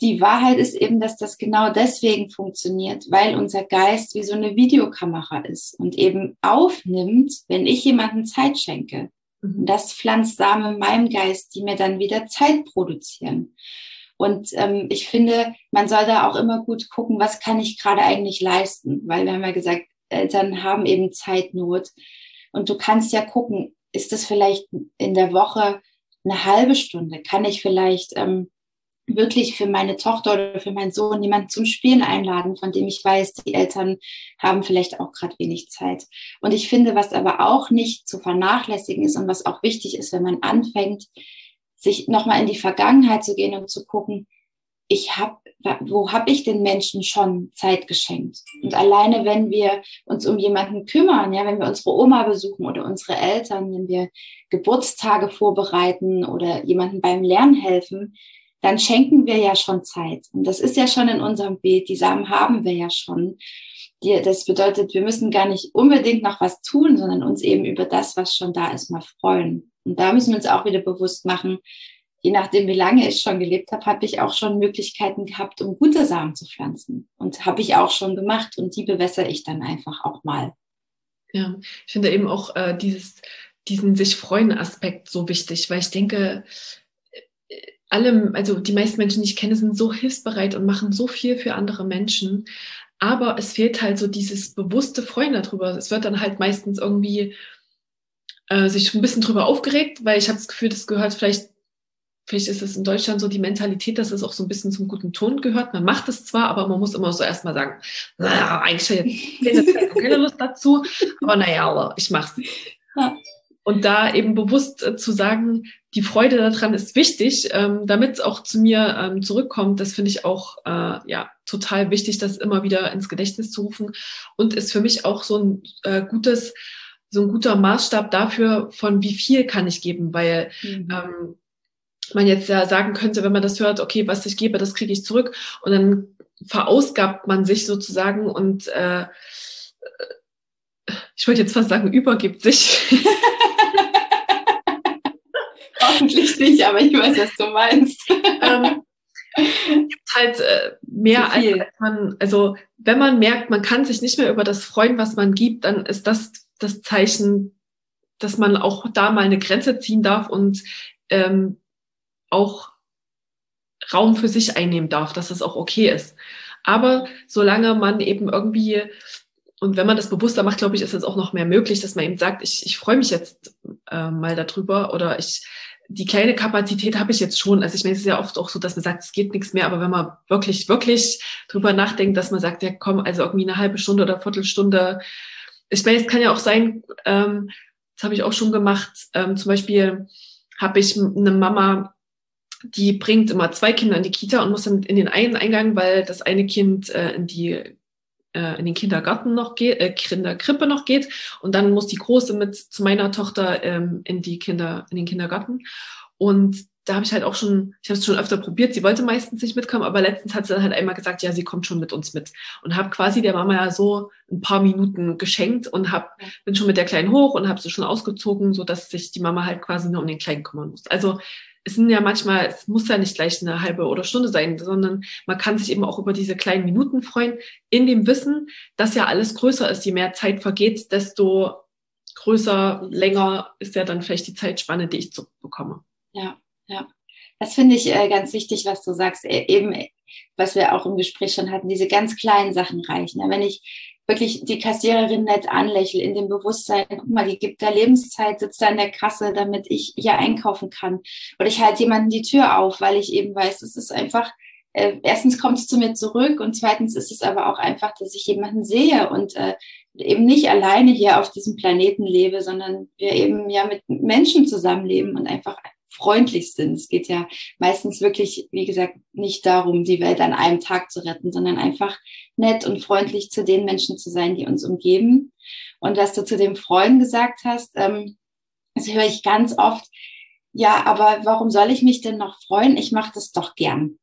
B: die Wahrheit ist eben, dass das genau deswegen funktioniert, weil unser Geist wie so eine Videokamera ist und eben aufnimmt, wenn ich jemandem Zeit schenke. Und mhm. das pflanzt Samen in meinem Geist, die mir dann wieder Zeit produzieren. Und ähm, ich finde, man soll da auch immer gut gucken, was kann ich gerade eigentlich leisten, weil wir haben ja gesagt, Eltern haben eben Zeitnot. Und du kannst ja gucken, ist das vielleicht in der Woche eine halbe Stunde? Kann ich vielleicht ähm, wirklich für meine Tochter oder für meinen Sohn jemanden zum Spielen einladen, von dem ich weiß, die Eltern haben vielleicht auch gerade wenig Zeit. Und ich finde, was aber auch nicht zu vernachlässigen ist und was auch wichtig ist, wenn man anfängt, sich nochmal in die Vergangenheit zu gehen und zu gucken, ich habe, wo habe ich den Menschen schon Zeit geschenkt? Und alleine, wenn wir uns um jemanden kümmern, ja, wenn wir unsere Oma besuchen oder unsere Eltern, wenn wir Geburtstage vorbereiten oder jemanden beim Lernen helfen, dann schenken wir ja schon Zeit. Und das ist ja schon in unserem Bild. Die Samen haben wir ja schon. Die, das bedeutet, wir müssen gar nicht unbedingt noch was tun, sondern uns eben über das, was schon da ist, mal freuen. Und da müssen wir uns auch wieder bewusst machen, je nachdem, wie lange ich schon gelebt habe, habe ich auch schon Möglichkeiten gehabt, um gute Samen zu pflanzen. Und habe ich auch schon gemacht. Und die bewässere ich dann einfach auch mal.
A: Ja, ich finde eben auch äh, dieses, diesen sich freuen Aspekt so wichtig, weil ich denke, alle, also die meisten Menschen, die ich kenne, sind so hilfsbereit und machen so viel für andere Menschen. Aber es fehlt halt so dieses bewusste Freuen darüber. Es wird dann halt meistens irgendwie äh, sich ein bisschen drüber aufgeregt, weil ich habe das Gefühl, das gehört vielleicht, vielleicht ist es in Deutschland so die Mentalität, dass es auch so ein bisschen zum guten Ton gehört. Man macht es zwar, aber man muss immer so erstmal sagen, naja, eigentlich jetzt keine Lust dazu, aber naja, ich mach's. Und da eben bewusst äh, zu sagen, die Freude daran ist wichtig, ähm, damit es auch zu mir ähm, zurückkommt, das finde ich auch äh, ja total wichtig, das immer wieder ins Gedächtnis zu rufen und ist für mich auch so ein äh, gutes, so ein guter Maßstab dafür, von wie viel kann ich geben, weil mhm. ähm, man jetzt ja sagen könnte, wenn man das hört, okay, was ich gebe, das kriege ich zurück und dann verausgabt man sich sozusagen und äh, ich wollte jetzt fast sagen, übergibt sich. (laughs)
B: Hoffentlich nicht, aber ich weiß, was du meinst. ähm,
A: gibt halt äh, mehr als, man, also wenn man merkt, man kann sich nicht mehr über das freuen, was man gibt, dann ist das das Zeichen, dass man auch da mal eine Grenze ziehen darf und ähm, auch Raum für sich einnehmen darf, dass das auch okay ist. Aber solange man eben irgendwie und wenn man das bewusster macht, glaube ich, ist es auch noch mehr möglich, dass man eben sagt, ich, ich freue mich jetzt äh, mal darüber oder ich die kleine Kapazität habe ich jetzt schon. Also ich meine, es ist ja oft auch so, dass man sagt, es geht nichts mehr, aber wenn man wirklich, wirklich drüber nachdenkt, dass man sagt, ja komm, also irgendwie eine halbe Stunde oder Viertelstunde. Ich meine, es kann ja auch sein, ähm, das habe ich auch schon gemacht, ähm, zum Beispiel habe ich eine Mama, die bringt immer zwei Kinder in die Kita und muss dann in den einen Eingang, weil das eine Kind äh, in die äh, in den Kindergarten noch geht, äh, Kinderkrippe noch geht und dann muss die Große mit zu meiner Tochter ähm, in die Kinder, in den Kindergarten. Und da habe ich halt auch schon, ich habe es schon öfter probiert, sie wollte meistens nicht mitkommen, aber letztens hat sie dann halt einmal gesagt, ja, sie kommt schon mit uns mit. Und habe quasi der Mama ja so ein paar Minuten geschenkt und hab, bin schon mit der Kleinen hoch und habe sie schon ausgezogen, so dass sich die Mama halt quasi nur um den Kleinen kümmern muss. Also es sind ja manchmal, es muss ja nicht gleich eine halbe oder Stunde sein, sondern man kann sich eben auch über diese kleinen Minuten freuen, in dem Wissen, dass ja alles größer ist. Je mehr Zeit vergeht, desto größer, länger ist ja dann vielleicht die Zeitspanne, die ich zurückbekomme.
B: Ja, ja. Das finde ich äh, ganz wichtig, was du sagst. E eben, was wir auch im Gespräch schon hatten, diese ganz kleinen Sachen reichen. Ja, wenn ich wirklich die Kassiererin nett anlächle, in dem Bewusstsein, guck mal, die gibt da Lebenszeit, sitzt da in der Kasse, damit ich hier einkaufen kann. Oder ich halte jemanden die Tür auf, weil ich eben weiß, es ist einfach, äh, erstens kommt es zu mir zurück und zweitens ist es aber auch einfach, dass ich jemanden sehe und äh, eben nicht alleine hier auf diesem Planeten lebe, sondern wir eben ja mit Menschen zusammenleben und einfach freundlich sind. Es geht ja meistens wirklich, wie gesagt, nicht darum, die Welt an einem Tag zu retten, sondern einfach nett und freundlich zu den Menschen zu sein, die uns umgeben. Und was du zu dem Freuen gesagt hast, ähm, das höre ich ganz oft. Ja, aber warum soll ich mich denn noch freuen? Ich mache das doch gern.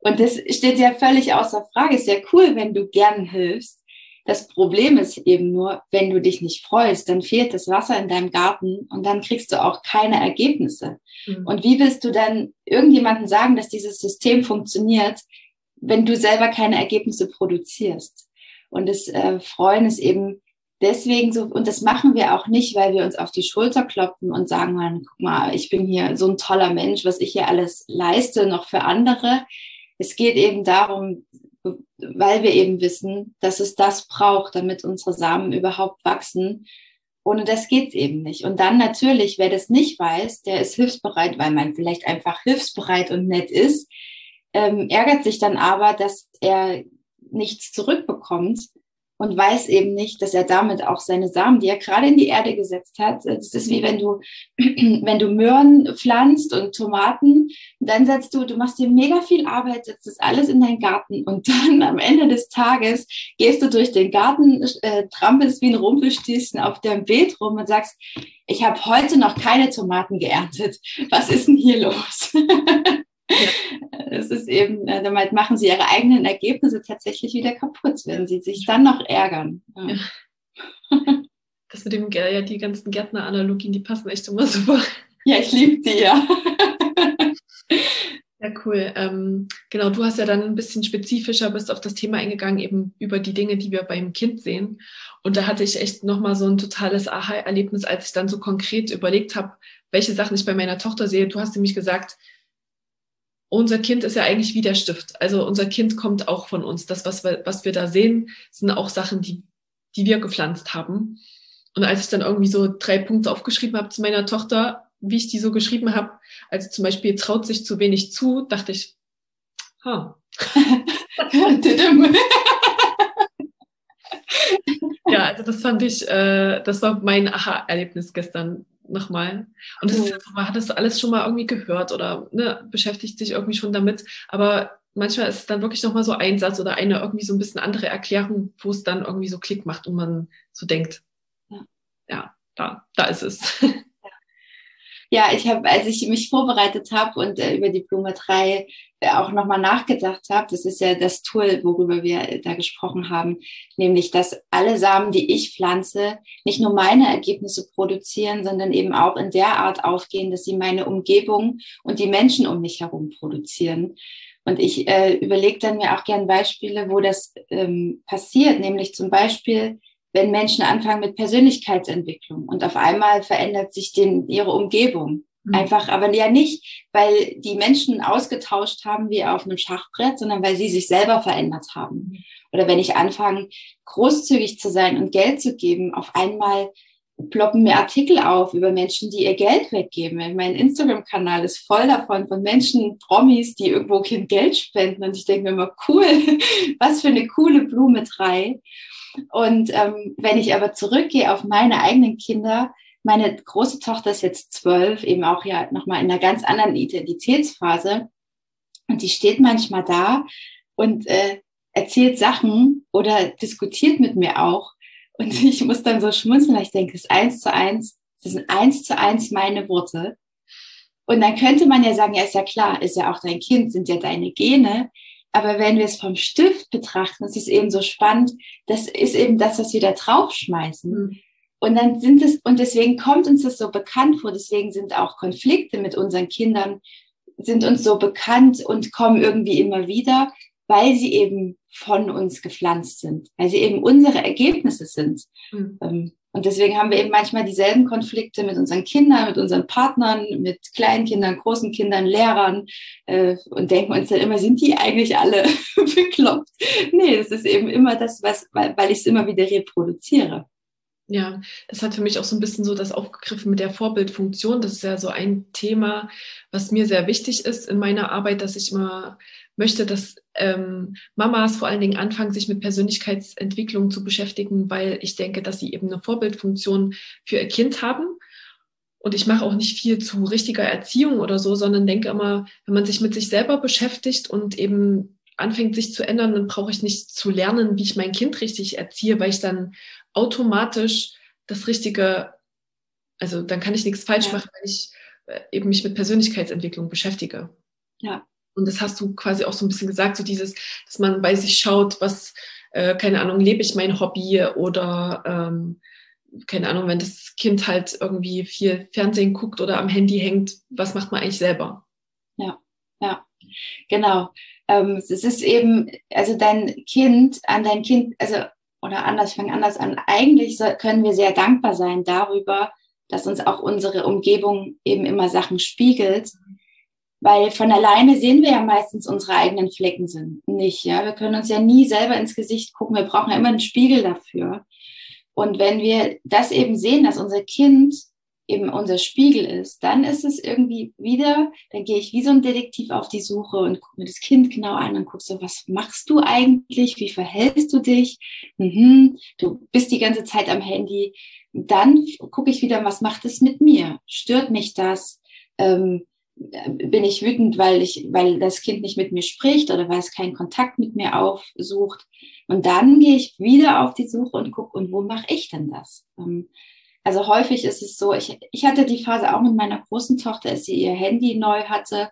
B: Und das steht ja völlig außer Frage. Ist ja cool, wenn du gern hilfst. Das Problem ist eben nur, wenn du dich nicht freust, dann fehlt das Wasser in deinem Garten und dann kriegst du auch keine Ergebnisse. Mhm. Und wie willst du dann irgendjemandem sagen, dass dieses System funktioniert, wenn du selber keine Ergebnisse produzierst? Und das äh, Freuen ist eben deswegen so, und das machen wir auch nicht, weil wir uns auf die Schulter klopfen und sagen, man, guck mal, ich bin hier so ein toller Mensch, was ich hier alles leiste, noch für andere. Es geht eben darum, weil wir eben wissen, dass es das braucht, damit unsere Samen überhaupt wachsen. Ohne das geht's eben nicht. Und dann natürlich, wer das nicht weiß, der ist hilfsbereit, weil man vielleicht einfach hilfsbereit und nett ist, ähm, ärgert sich dann aber, dass er nichts zurückbekommt und weiß eben nicht, dass er damit auch seine Samen, die er gerade in die Erde gesetzt hat, es ist wie wenn du, (clears throat) wenn du Möhren pflanzt und Tomaten, dann setzt du, du machst dir mega viel Arbeit, setzt das alles in deinen Garten und (laughs) dann am Ende des Tages gehst du durch den Garten, äh, trampelst wie ein Rumpelstilzchen auf deinem Beet rum und sagst, ich habe heute noch keine Tomaten geerntet. Was ist denn hier los? (laughs) Es ist eben, äh, damit machen sie ihre eigenen Ergebnisse tatsächlich wieder kaputt, wenn sie sich dann noch ärgern. Ja.
A: Das mit dem, ja, die ganzen Gärtner-Analogien, die passen echt immer super.
B: Ja, ich liebe die, ja.
A: Ja, cool. Ähm, genau, du hast ja dann ein bisschen spezifischer bist auf das Thema eingegangen, eben über die Dinge, die wir beim Kind sehen. Und da hatte ich echt nochmal so ein totales Aha-Erlebnis, als ich dann so konkret überlegt habe, welche Sachen ich bei meiner Tochter sehe. Du hast nämlich gesagt, unser Kind ist ja eigentlich wie der Stift. Also unser Kind kommt auch von uns. Das, was wir, was wir da sehen, sind auch Sachen, die, die wir gepflanzt haben. Und als ich dann irgendwie so drei Punkte aufgeschrieben habe zu meiner Tochter, wie ich die so geschrieben habe, also zum Beispiel traut sich zu wenig zu, dachte ich, ha. (laughs) ja, also das fand ich, äh, das war mein Aha-Erlebnis gestern nochmal. Und das ist, man hat das alles schon mal irgendwie gehört oder ne, beschäftigt sich irgendwie schon damit. Aber manchmal ist es dann wirklich nochmal so ein Satz oder eine irgendwie so ein bisschen andere Erklärung, wo es dann irgendwie so Klick macht und man so denkt, ja, ja da, da ist es. (laughs)
B: Ja, ich habe, als ich mich vorbereitet habe und äh, über die Blume 3 äh, auch nochmal nachgedacht habe, das ist ja das Tool, worüber wir äh, da gesprochen haben, nämlich, dass alle Samen, die ich pflanze, nicht nur meine Ergebnisse produzieren, sondern eben auch in der Art aufgehen, dass sie meine Umgebung und die Menschen um mich herum produzieren. Und ich äh, überlege dann mir auch gern Beispiele, wo das ähm, passiert, nämlich zum Beispiel, wenn Menschen anfangen mit Persönlichkeitsentwicklung und auf einmal verändert sich den, ihre Umgebung. Mhm. Einfach, aber ja nicht, weil die Menschen ausgetauscht haben wie auf einem Schachbrett, sondern weil sie sich selber verändert haben. Mhm. Oder wenn ich anfange, großzügig zu sein und Geld zu geben, auf einmal ploppen mir Artikel auf über Menschen, die ihr Geld weggeben. Mein Instagram-Kanal ist voll davon, von Menschen, Promis, die irgendwo kein Geld spenden. Und ich denke mir immer, cool, (laughs) was für eine coole Blume drei. Und ähm, wenn ich aber zurückgehe auf meine eigenen Kinder, meine große Tochter ist jetzt zwölf, eben auch ja nochmal in einer ganz anderen Identitätsphase. Und die steht manchmal da und äh, erzählt Sachen oder diskutiert mit mir auch. Und ich muss dann so schmunzeln, weil ich denke, es ist eins zu eins, das sind eins zu eins meine Worte. Und dann könnte man ja sagen, ja, ist ja klar, ist ja auch dein Kind, sind ja deine Gene. Aber wenn wir es vom Stift betrachten, ist es eben so spannend, das ist eben das, was wir da draufschmeißen. Mhm. Und dann sind es, und deswegen kommt uns das so bekannt vor, deswegen sind auch Konflikte mit unseren Kindern, sind uns so bekannt und kommen irgendwie immer wieder, weil sie eben von uns gepflanzt sind, weil sie eben unsere Ergebnisse sind. Mhm. Und deswegen haben wir eben manchmal dieselben Konflikte mit unseren Kindern, mit unseren Partnern, mit kleinen Kindern, großen Kindern, Lehrern äh, und denken uns dann immer, sind die eigentlich alle (laughs) bekloppt? Nee, das ist eben immer das, was, weil, weil ich es immer wieder reproduziere.
A: Ja, es hat für mich auch so ein bisschen so das aufgegriffen mit der Vorbildfunktion. Das ist ja so ein Thema, was mir sehr wichtig ist in meiner Arbeit, dass ich immer möchte, dass ähm, Mamas vor allen Dingen anfangen, sich mit Persönlichkeitsentwicklung zu beschäftigen, weil ich denke, dass sie eben eine Vorbildfunktion für ihr Kind haben. Und ich mache auch nicht viel zu richtiger Erziehung oder so, sondern denke immer, wenn man sich mit sich selber beschäftigt und eben anfängt, sich zu ändern, dann brauche ich nicht zu lernen, wie ich mein Kind richtig erziehe, weil ich dann automatisch das Richtige, also dann kann ich nichts falsch ja. machen, wenn ich äh, eben mich mit Persönlichkeitsentwicklung beschäftige.
B: Ja,
A: und das hast du quasi auch so ein bisschen gesagt, so dieses, dass man bei sich schaut, was, äh, keine Ahnung, lebe ich mein Hobby oder ähm, keine Ahnung, wenn das Kind halt irgendwie viel Fernsehen guckt oder am Handy hängt, was macht man eigentlich selber?
B: Ja, ja, genau. Ähm, es ist eben, also dein Kind, an dein Kind, also, oder anders, ich fange anders an. Eigentlich so, können wir sehr dankbar sein darüber, dass uns auch unsere Umgebung eben immer Sachen spiegelt, weil von alleine sehen wir ja meistens unsere eigenen Flecken sind nicht. Ja, wir können uns ja nie selber ins Gesicht gucken. Wir brauchen ja immer einen Spiegel dafür. Und wenn wir das eben sehen, dass unser Kind eben unser Spiegel ist, dann ist es irgendwie wieder, dann gehe ich wie so ein Detektiv auf die Suche und gucke mir das Kind genau an und gucke so, was machst du eigentlich? Wie verhältst du dich? Mhm, du bist die ganze Zeit am Handy. Dann gucke ich wieder, was macht es mit mir? Stört mich das? Ähm, bin ich wütend, weil ich, weil das Kind nicht mit mir spricht oder weil es keinen Kontakt mit mir aufsucht. Und dann gehe ich wieder auf die Suche und gucke, und wo mache ich denn das? Ähm, also häufig ist es so, ich, ich hatte die Phase auch mit meiner großen Tochter, als sie ihr Handy neu hatte.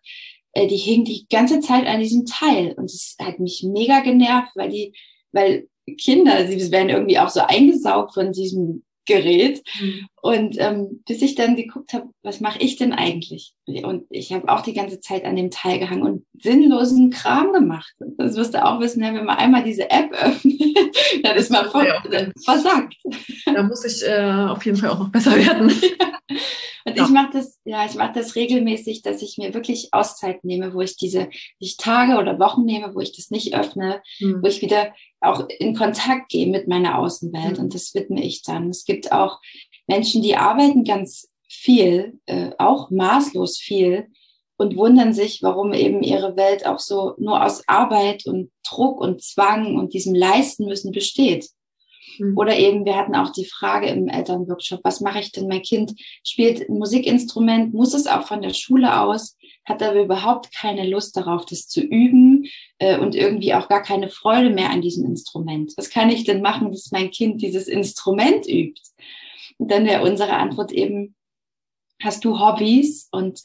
B: Äh, die hing die ganze Zeit an diesem Teil und es hat mich mega genervt, weil die, weil Kinder, sie werden irgendwie auch so eingesaugt von diesem Gerät. Mhm. Und ähm, bis ich dann geguckt habe, was mache ich denn eigentlich? Und ich habe auch die ganze Zeit an dem Teil gehangen und sinnlosen Kram gemacht. Das wirst du auch wissen, wenn man einmal diese App öffnet, (laughs) dann ist man ver versagt.
A: Da muss ich äh, auf jeden Fall auch noch besser werden. (laughs)
B: Und ja. ich mache das, ja, ich mache das regelmäßig, dass ich mir wirklich Auszeit nehme, wo ich diese, ich Tage oder Wochen nehme, wo ich das nicht öffne, mhm. wo ich wieder auch in Kontakt gehe mit meiner Außenwelt. Mhm. Und das widme ich dann. Es gibt auch Menschen, die arbeiten ganz viel, äh, auch maßlos viel und wundern sich, warum eben ihre Welt auch so nur aus Arbeit und Druck und Zwang und diesem Leisten müssen besteht. Mhm. Oder eben, wir hatten auch die Frage im Elternworkshop, was mache ich denn? Mein Kind spielt ein Musikinstrument, muss es auch von der Schule aus, hat aber überhaupt keine Lust darauf, das zu üben äh, und irgendwie auch gar keine Freude mehr an diesem Instrument. Was kann ich denn machen, dass mein Kind dieses Instrument übt? Und dann wäre unsere Antwort eben, hast du Hobbys und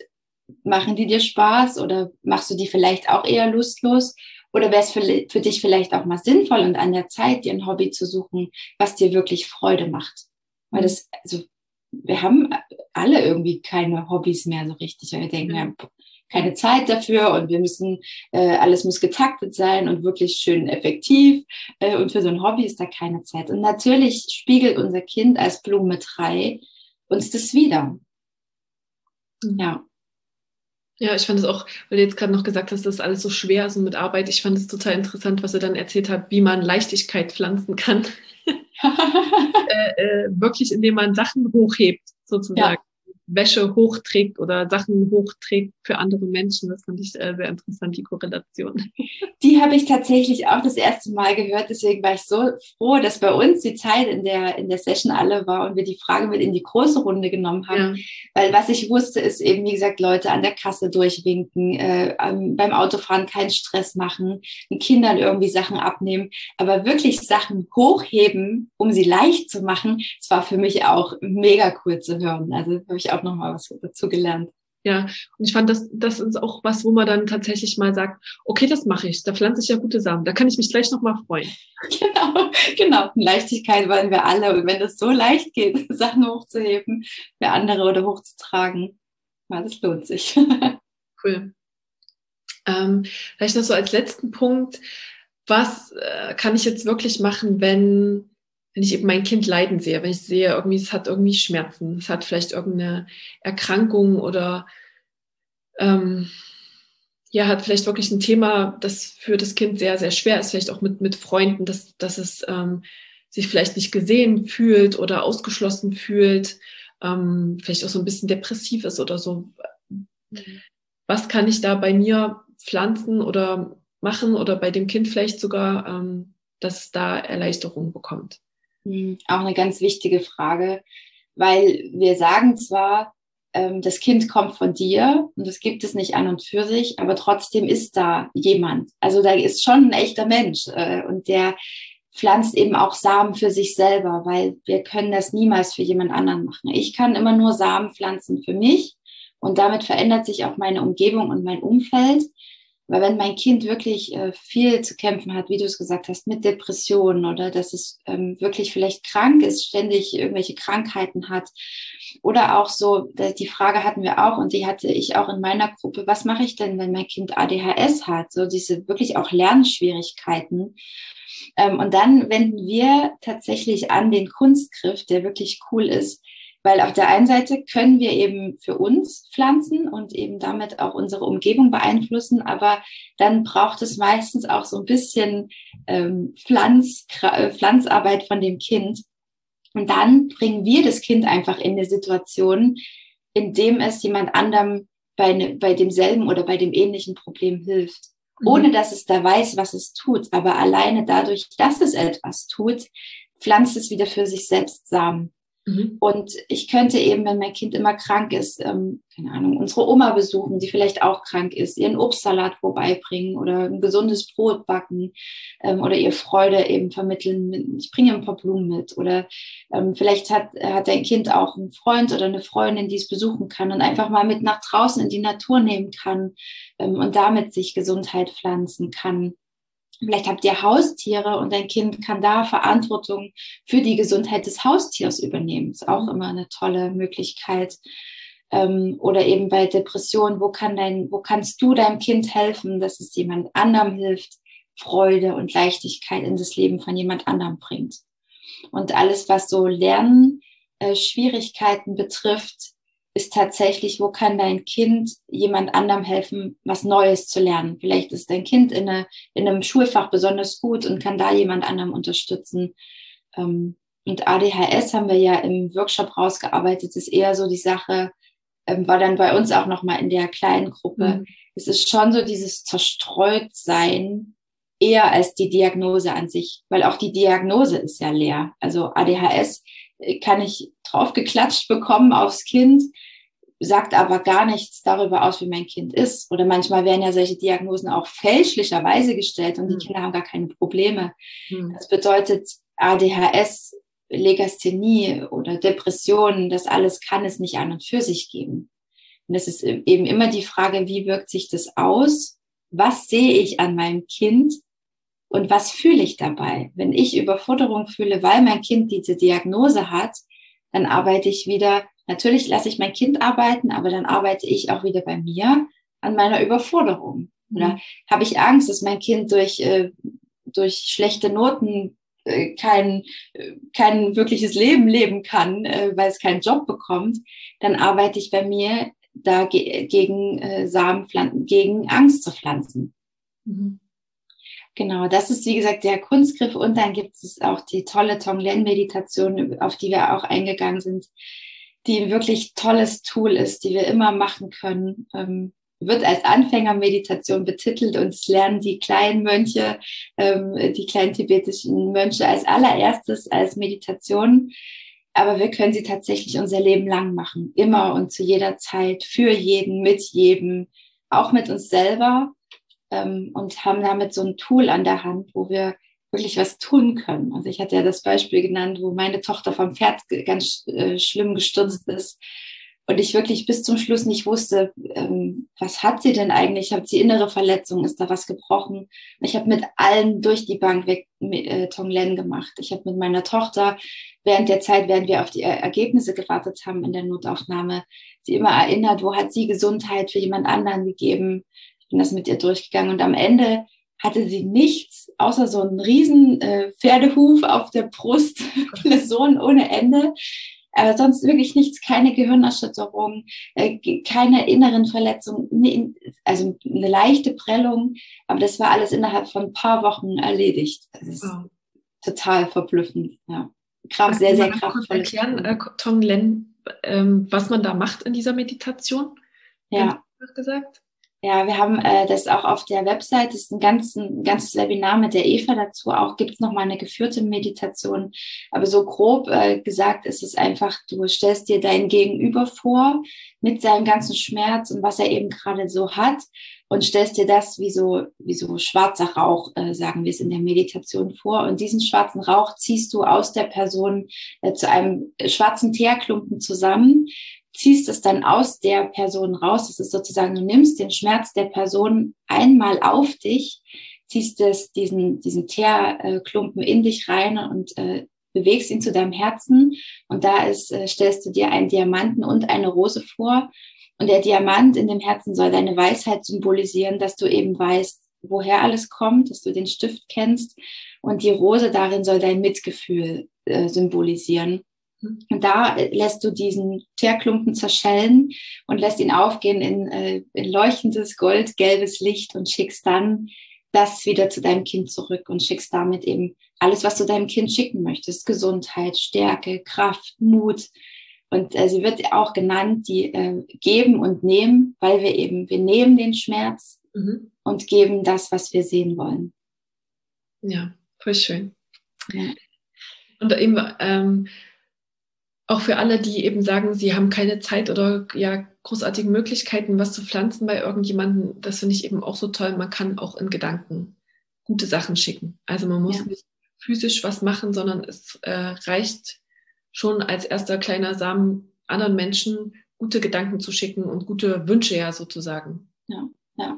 B: machen die dir Spaß oder machst du die vielleicht auch eher lustlos? Oder wäre es für, für dich vielleicht auch mal sinnvoll und an der Zeit, dir ein Hobby zu suchen, was dir wirklich Freude macht? Weil das, also, wir haben alle irgendwie keine Hobbys mehr so richtig. wir denken, haben keine Zeit dafür und wir müssen, äh, alles muss getaktet sein und wirklich schön effektiv. Äh, und für so ein Hobby ist da keine Zeit. Und natürlich spiegelt unser Kind als Blume 3 uns das wieder.
A: Mhm. Ja. Ja, ich fand es auch, weil du jetzt gerade noch gesagt hast, dass alles so schwer ist und mit Arbeit. Ich fand es total interessant, was er dann erzählt hat, wie man Leichtigkeit pflanzen kann. (laughs) (laughs) äh, äh, wirklich, indem man Sachen hochhebt, sozusagen. Ja. Wäsche hochträgt oder Sachen hochträgt für andere Menschen. Das fand ich äh, sehr interessant, die Korrelation. (laughs)
B: Die habe ich tatsächlich auch das erste Mal gehört. Deswegen war ich so froh, dass bei uns die Zeit in der, in der Session alle war und wir die Frage mit in die große Runde genommen haben. Ja. Weil was ich wusste, ist eben, wie gesagt, Leute an der Kasse durchwinken, äh, beim Autofahren keinen Stress machen, den Kindern irgendwie Sachen abnehmen, aber wirklich Sachen hochheben, um sie leicht zu machen. Das war für mich auch mega cool zu hören. Also habe ich auch nochmal was dazu gelernt.
A: Ja, und ich fand, das, das ist auch was, wo man dann tatsächlich mal sagt, okay, das mache ich, da pflanze ich ja gute Samen, da kann ich mich gleich nochmal freuen.
B: Genau, (laughs) genau. Leichtigkeit wollen wir alle. Und wenn es so leicht geht, (laughs) Sachen hochzuheben für andere oder hochzutragen, ja, das lohnt sich. (laughs)
A: Cool. Ähm, vielleicht noch so als letzten Punkt, was äh, kann ich jetzt wirklich machen, wenn wenn ich eben mein Kind leiden sehe, wenn ich sehe, irgendwie, es hat irgendwie Schmerzen, es hat vielleicht irgendeine Erkrankung oder ähm, ja, hat vielleicht wirklich ein Thema, das für das Kind sehr, sehr schwer ist, vielleicht auch mit, mit Freunden, dass, dass es ähm, sich vielleicht nicht gesehen fühlt oder ausgeschlossen fühlt, ähm, vielleicht auch so ein bisschen depressiv ist oder so. Was kann ich da bei mir pflanzen oder machen oder bei dem Kind vielleicht sogar, ähm, dass es da Erleichterung bekommt?
B: Hm, auch eine ganz wichtige Frage, weil wir sagen zwar, ähm, das Kind kommt von dir und das gibt es nicht an und für sich, aber trotzdem ist da jemand. Also da ist schon ein echter Mensch äh, und der pflanzt eben auch Samen für sich selber, weil wir können das niemals für jemand anderen machen. Ich kann immer nur Samen pflanzen für mich und damit verändert sich auch meine Umgebung und mein Umfeld. Weil wenn mein Kind wirklich äh, viel zu kämpfen hat, wie du es gesagt hast, mit Depressionen oder dass es ähm, wirklich vielleicht krank ist, ständig irgendwelche Krankheiten hat oder auch so, die Frage hatten wir auch und die hatte ich auch in meiner Gruppe, was mache ich denn, wenn mein Kind ADHS hat, so diese wirklich auch Lernschwierigkeiten. Ähm, und dann wenden wir tatsächlich an den Kunstgriff, der wirklich cool ist, weil auf der einen Seite können wir eben für uns pflanzen und eben damit auch unsere Umgebung beeinflussen, aber dann braucht es meistens auch so ein bisschen ähm, Pflanz, äh, Pflanzarbeit von dem Kind. Und dann bringen wir das Kind einfach in eine Situation, in dem es jemand anderem bei, ne, bei demselben oder bei dem ähnlichen Problem hilft. Mhm. Ohne dass es da weiß, was es tut. Aber alleine dadurch, dass es etwas tut, pflanzt es wieder für sich selbst Samen. Mhm. Und ich könnte eben, wenn mein Kind immer krank ist, ähm, keine Ahnung, unsere Oma besuchen, die vielleicht auch krank ist, ihren Obstsalat vorbeibringen oder ein gesundes Brot backen ähm, oder ihr Freude eben vermitteln. Ich bringe ein paar Blumen mit oder ähm, vielleicht hat, hat dein Kind auch einen Freund oder eine Freundin, die es besuchen kann und einfach mal mit nach draußen in die Natur nehmen kann ähm, und damit sich Gesundheit pflanzen kann. Vielleicht habt ihr Haustiere und dein Kind kann da Verantwortung für die Gesundheit des Haustiers übernehmen. Ist auch immer eine tolle Möglichkeit. Ähm, oder eben bei Depressionen, wo kann dein, wo kannst du deinem Kind helfen, dass es jemand anderem hilft, Freude und Leichtigkeit in das Leben von jemand anderem bringt. Und alles, was so Lernschwierigkeiten äh, betrifft, ist tatsächlich, wo kann dein Kind jemand anderem helfen, was Neues zu lernen. Vielleicht ist dein Kind in, eine, in einem Schulfach besonders gut und kann da jemand anderem unterstützen. Ähm, und ADHS haben wir ja im Workshop rausgearbeitet, ist eher so die Sache, ähm, war dann bei uns auch nochmal in der kleinen Gruppe. Mhm. Es ist schon so dieses Zerstreutsein eher als die Diagnose an sich, weil auch die Diagnose ist ja leer. Also ADHS kann ich draufgeklatscht bekommen aufs Kind, sagt aber gar nichts darüber aus, wie mein Kind ist. Oder manchmal werden ja solche Diagnosen auch fälschlicherweise gestellt und die hm. Kinder haben gar keine Probleme. Mhm. Das bedeutet, ADHS, Legasthenie oder Depressionen, das alles kann es nicht an und für sich geben. Und das ist eben immer die Frage, wie wirkt sich das aus? Was sehe ich an meinem Kind? Und was fühle ich dabei? Wenn ich Überforderung fühle, weil mein Kind diese Diagnose hat, dann arbeite ich wieder, natürlich lasse ich mein Kind arbeiten, aber dann arbeite ich auch wieder bei mir an meiner Überforderung. Oder mhm. habe ich Angst, dass mein Kind durch, äh, durch schlechte Noten äh, kein, äh, kein wirkliches Leben leben kann, äh, weil es keinen Job bekommt, dann arbeite ich bei mir dagegen äh, Samenpflanzen, gegen Angst zu pflanzen. Mhm. Genau, das ist wie gesagt der Kunstgriff und dann gibt es auch die tolle Tonglen-Meditation, auf die wir auch eingegangen sind, die wirklich tolles Tool ist, die wir immer machen können. Ähm, wird als Anfängermeditation betitelt und es lernen die kleinen Mönche, ähm, die kleinen tibetischen Mönche als allererstes als Meditation. Aber wir können sie tatsächlich unser Leben lang machen, immer und zu jeder Zeit, für jeden, mit jedem, auch mit uns selber ähm, und haben damit so ein Tool an der Hand, wo wir wirklich was tun können. Also ich hatte ja das Beispiel genannt, wo meine Tochter vom Pferd ganz äh, schlimm gestürzt ist und ich wirklich bis zum Schluss nicht wusste, ähm, was hat sie denn eigentlich? Hat sie innere Verletzung? Ist da was gebrochen? Ich habe mit allen durch die Bank weg äh, Tonglen gemacht. Ich habe mit meiner Tochter während der Zeit, während wir auf die Ergebnisse gewartet haben in der Notaufnahme, sie immer erinnert, wo hat sie Gesundheit für jemand anderen gegeben? Bin das mit ihr durchgegangen und am Ende hatte sie nichts außer so einen riesen äh, Pferdehuf auf der Brust, (laughs) Sohn ohne Ende. Aber sonst wirklich nichts, keine Gehirnerschütterung, äh, keine inneren Verletzungen, ne, also eine leichte Prellung, aber das war alles innerhalb von ein paar Wochen erledigt. Das ist oh. total verblüffend, ja.
A: Kraft, sehr, sehr kraftvoll. erklären, äh, Tong Len, ähm, was man da macht in dieser Meditation?
B: Ja. Gesagt? Ja, wir haben äh, das auch auf der Website, das ist ein, ganz, ein ganzes Webinar mit der Eva dazu. Auch gibt es nochmal eine geführte Meditation. Aber so grob äh, gesagt ist es einfach, du stellst dir dein Gegenüber vor mit seinem ganzen Schmerz und was er eben gerade so hat und stellst dir das wie so, wie so schwarzer Rauch, äh, sagen wir es in der Meditation vor. Und diesen schwarzen Rauch ziehst du aus der Person äh, zu einem schwarzen Teerklumpen zusammen ziehst es dann aus der Person raus. Das ist sozusagen, du nimmst den Schmerz der Person einmal auf dich, ziehst es, diesen, diesen Teerklumpen in dich rein und äh, bewegst ihn zu deinem Herzen. Und da ist, äh, stellst du dir einen Diamanten und eine Rose vor. Und der Diamant in dem Herzen soll deine Weisheit symbolisieren, dass du eben weißt, woher alles kommt, dass du den Stift kennst. Und die Rose darin soll dein Mitgefühl äh, symbolisieren. Und da lässt du diesen Teerklumpen zerschellen und lässt ihn aufgehen in, äh, in leuchtendes goldgelbes Licht und schickst dann das wieder zu deinem Kind zurück und schickst damit eben alles, was du deinem Kind schicken möchtest. Gesundheit, Stärke, Kraft, Mut. Und äh, sie wird auch genannt, die äh, geben und nehmen, weil wir eben, wir nehmen den Schmerz mhm. und geben das, was wir sehen wollen.
A: Ja, voll schön. Ja. Und eben, ähm, auch für alle, die eben sagen, sie haben keine Zeit oder ja großartige Möglichkeiten, was zu pflanzen bei irgendjemandem, das finde ich eben auch so toll. Man kann auch in Gedanken gute Sachen schicken. Also man muss ja. nicht physisch was machen, sondern es äh, reicht schon als erster kleiner Samen anderen Menschen gute Gedanken zu schicken und gute Wünsche ja sozusagen.
B: Ja, ja.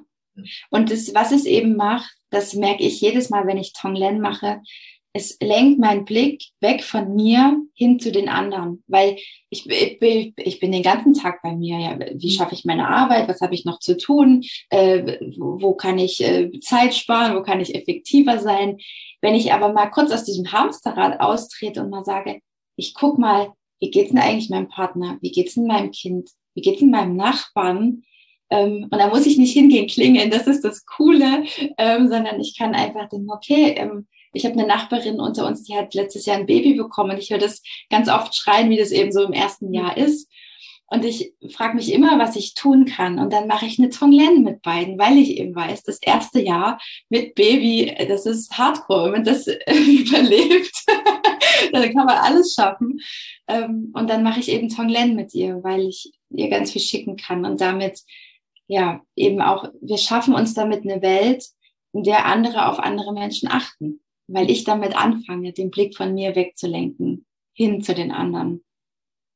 B: Und das, was es eben macht, das merke ich jedes Mal, wenn ich Tonglen mache, es lenkt meinen Blick weg von mir hin zu den anderen, weil ich, ich, ich bin den ganzen Tag bei mir. Ja, wie schaffe ich meine Arbeit? Was habe ich noch zu tun? Äh, wo, wo, kann ich äh, Zeit sparen? Wo kann ich effektiver sein? Wenn ich aber mal kurz aus diesem Hamsterrad austrete und mal sage, ich guck mal, wie geht's denn eigentlich meinem Partner? Wie geht's denn meinem Kind? Wie geht's denn meinem Nachbarn? Ähm, und da muss ich nicht hingehen klingeln, das ist das Coole, ähm, sondern ich kann einfach denken, okay, ähm, ich habe eine Nachbarin unter uns, die hat letztes Jahr ein Baby bekommen und ich höre das ganz oft schreien, wie das eben so im ersten Jahr ist. Und ich frage mich immer, was ich tun kann. Und dann mache ich eine Tonglen mit beiden, weil ich eben weiß, das erste Jahr mit Baby, das ist Hardcore. Wenn man das (laughs) überlebt, (laughs) dann kann man alles schaffen. Ähm, und dann mache ich eben Tonglen mit ihr, weil ich ihr ganz viel schicken kann. Und damit, ja, eben auch, wir schaffen uns damit eine Welt, in der andere auf andere Menschen achten weil ich damit anfange, den Blick von mir wegzulenken, hin zu den anderen.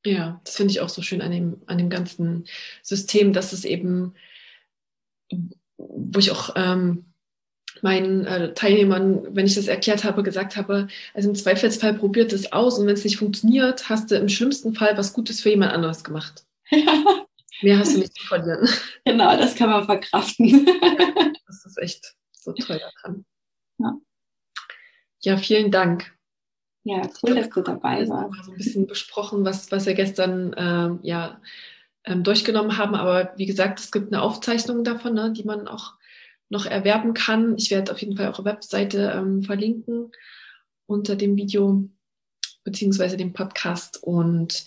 A: Ja, das finde ich auch so schön an dem, an dem ganzen System, dass es eben, wo ich auch ähm, meinen äh, Teilnehmern, wenn ich das erklärt habe, gesagt habe, also im Zweifelsfall probiert es aus und wenn es nicht funktioniert, hast du im schlimmsten Fall was Gutes für jemand anderes gemacht. Ja. (laughs) Mehr hast du nicht zu verlieren.
B: Genau, das kann man verkraften. (laughs)
A: Das ist echt so toll daran. Ja. Ja, vielen Dank.
B: Ja, cool, dass du dabei warst.
A: Wir so ein bisschen besprochen, was, was wir gestern ähm, ja, ähm, durchgenommen haben. Aber wie gesagt, es gibt eine Aufzeichnung davon, ne, die man auch noch erwerben kann. Ich werde auf jeden Fall eure Webseite ähm, verlinken unter dem Video beziehungsweise dem Podcast. Und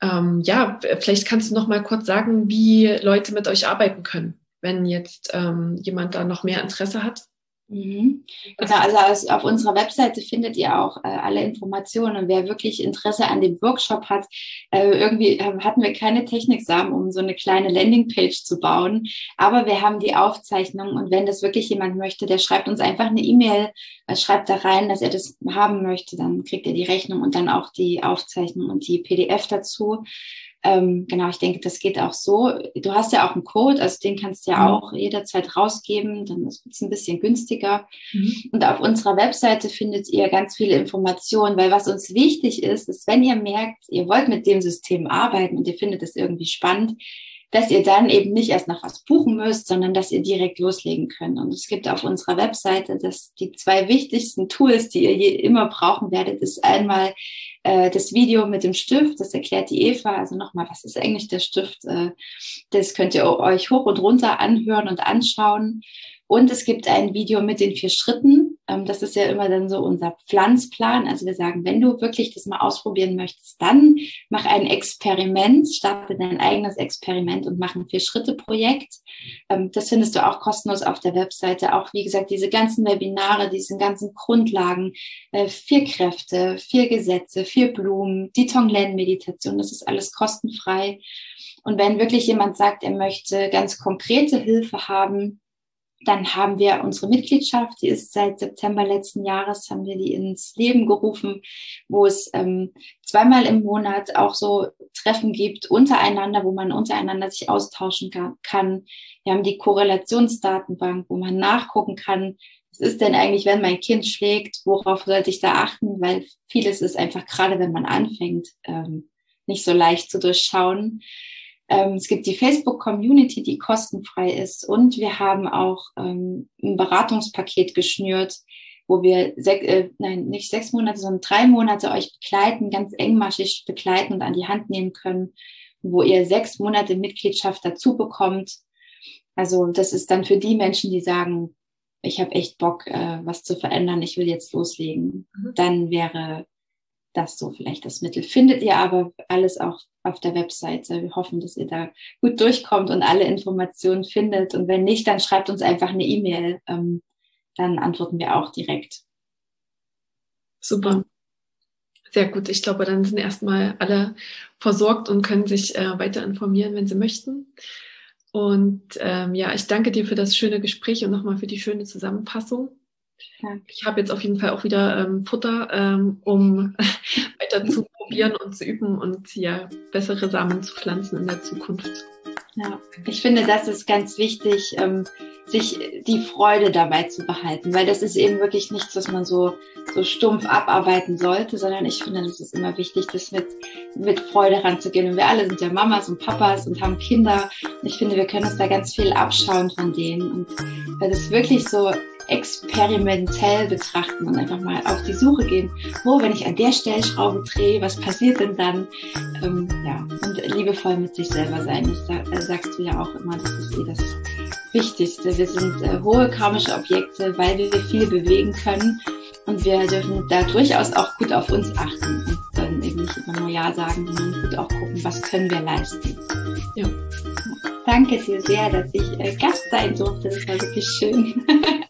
A: ähm, ja, vielleicht kannst du noch mal kurz sagen, wie Leute mit euch arbeiten können, wenn jetzt ähm, jemand da noch mehr Interesse hat.
B: Mhm. Genau, also auf unserer Webseite findet ihr auch äh, alle Informationen. Und wer wirklich Interesse an dem Workshop hat, äh, irgendwie äh, hatten wir keine Techniksamen, um so eine kleine Landingpage zu bauen. Aber wir haben die Aufzeichnung und wenn das wirklich jemand möchte, der schreibt uns einfach eine E-Mail, äh, schreibt da rein, dass er das haben möchte, dann kriegt er die Rechnung und dann auch die Aufzeichnung und die PDF dazu. Ähm, genau, ich denke, das geht auch so. Du hast ja auch einen Code, also den kannst du ja mhm. auch jederzeit rausgeben, dann ist es ein bisschen günstiger. Mhm. Und auf unserer Webseite findet ihr ganz viele Informationen, weil was uns wichtig ist, ist, wenn ihr merkt, ihr wollt mit dem System arbeiten und ihr findet es irgendwie spannend, dass ihr dann eben nicht erst nach was buchen müsst, sondern dass ihr direkt loslegen könnt. Und es gibt auf unserer Webseite dass die zwei wichtigsten Tools, die ihr je immer brauchen werdet, ist einmal äh, das Video mit dem Stift, das erklärt die Eva. Also nochmal, was ist eigentlich der Stift? Äh, das könnt ihr euch hoch und runter anhören und anschauen. Und es gibt ein Video mit den vier Schritten. Ähm, das ist ja immer dann so unser Pflanzplan. Also wir sagen, wenn du wirklich das mal ausprobieren möchtest, dann mach ein Experiment, starte dein eigenes Experiment und mach ein Vier-Schritte-Projekt. Ähm, das findest du auch kostenlos auf der Webseite. Auch wie gesagt, diese ganzen Webinare, diese ganzen Grundlagen, äh, vier Kräfte, vier Gesetze, vier Blumen, die Tonglen-Meditation, das ist alles kostenfrei. Und wenn wirklich jemand sagt, er möchte ganz konkrete Hilfe haben, dann haben wir unsere Mitgliedschaft, die ist seit September letzten Jahres, haben wir die ins Leben gerufen, wo es ähm, zweimal im Monat auch so Treffen gibt untereinander, wo man untereinander sich austauschen kann. Wir haben die Korrelationsdatenbank, wo man nachgucken kann, was ist denn eigentlich, wenn mein Kind schlägt, worauf sollte ich da achten, weil vieles ist einfach gerade, wenn man anfängt, ähm, nicht so leicht zu durchschauen. Ähm, es gibt die Facebook-Community, die kostenfrei ist. Und wir haben auch ähm, ein Beratungspaket geschnürt, wo wir, sech, äh, nein, nicht sechs Monate, sondern drei Monate euch begleiten, ganz engmaschig begleiten und an die Hand nehmen können, wo ihr sechs Monate Mitgliedschaft dazu bekommt. Also das ist dann für die Menschen, die sagen, ich habe echt Bock, äh, was zu verändern, ich will jetzt loslegen. Mhm. Dann wäre das so vielleicht das Mittel. Findet ihr aber alles auch auf der Webseite. Wir hoffen, dass ihr da gut durchkommt und alle Informationen findet. Und wenn nicht, dann schreibt uns einfach eine E-Mail. Ähm, dann antworten wir auch direkt.
A: Super. Sehr gut. Ich glaube, dann sind erstmal alle versorgt und können sich äh, weiter informieren, wenn sie möchten. Und ähm, ja, ich danke dir für das schöne Gespräch und nochmal für die schöne Zusammenfassung. Ja. Ich habe jetzt auf jeden Fall auch wieder ähm, Futter, ähm, um (laughs) weiter zu probieren und zu üben und ja bessere Samen zu pflanzen in der Zukunft.
B: Ja, ich finde, das ist ganz wichtig, ähm, sich die Freude dabei zu behalten, weil das ist eben wirklich nichts, was man so, so stumpf abarbeiten sollte, sondern ich finde, das ist immer wichtig, das mit, mit Freude ranzugehen. Und wir alle sind ja Mamas und Papas und haben Kinder. Und ich finde, wir können uns da ganz viel abschauen von denen und weil das wirklich so experimentell betrachten und einfach mal auf die Suche gehen, wo, wenn ich an der Stellschraube drehe, was passiert denn dann? Ähm, ja, und liebevoll mit sich selber sein. Das äh, sagst du ja auch immer, das ist eh das Wichtigste. Wir sind äh, hohe karmische Objekte, weil wir viel bewegen können und wir dürfen da durchaus auch gut auf uns achten und dann eben nicht immer nur Ja sagen, sondern gut auch gucken, was können wir leisten. Ja. Danke dir sehr, dass ich äh, Gast sein durfte. Das war wirklich schön. (laughs)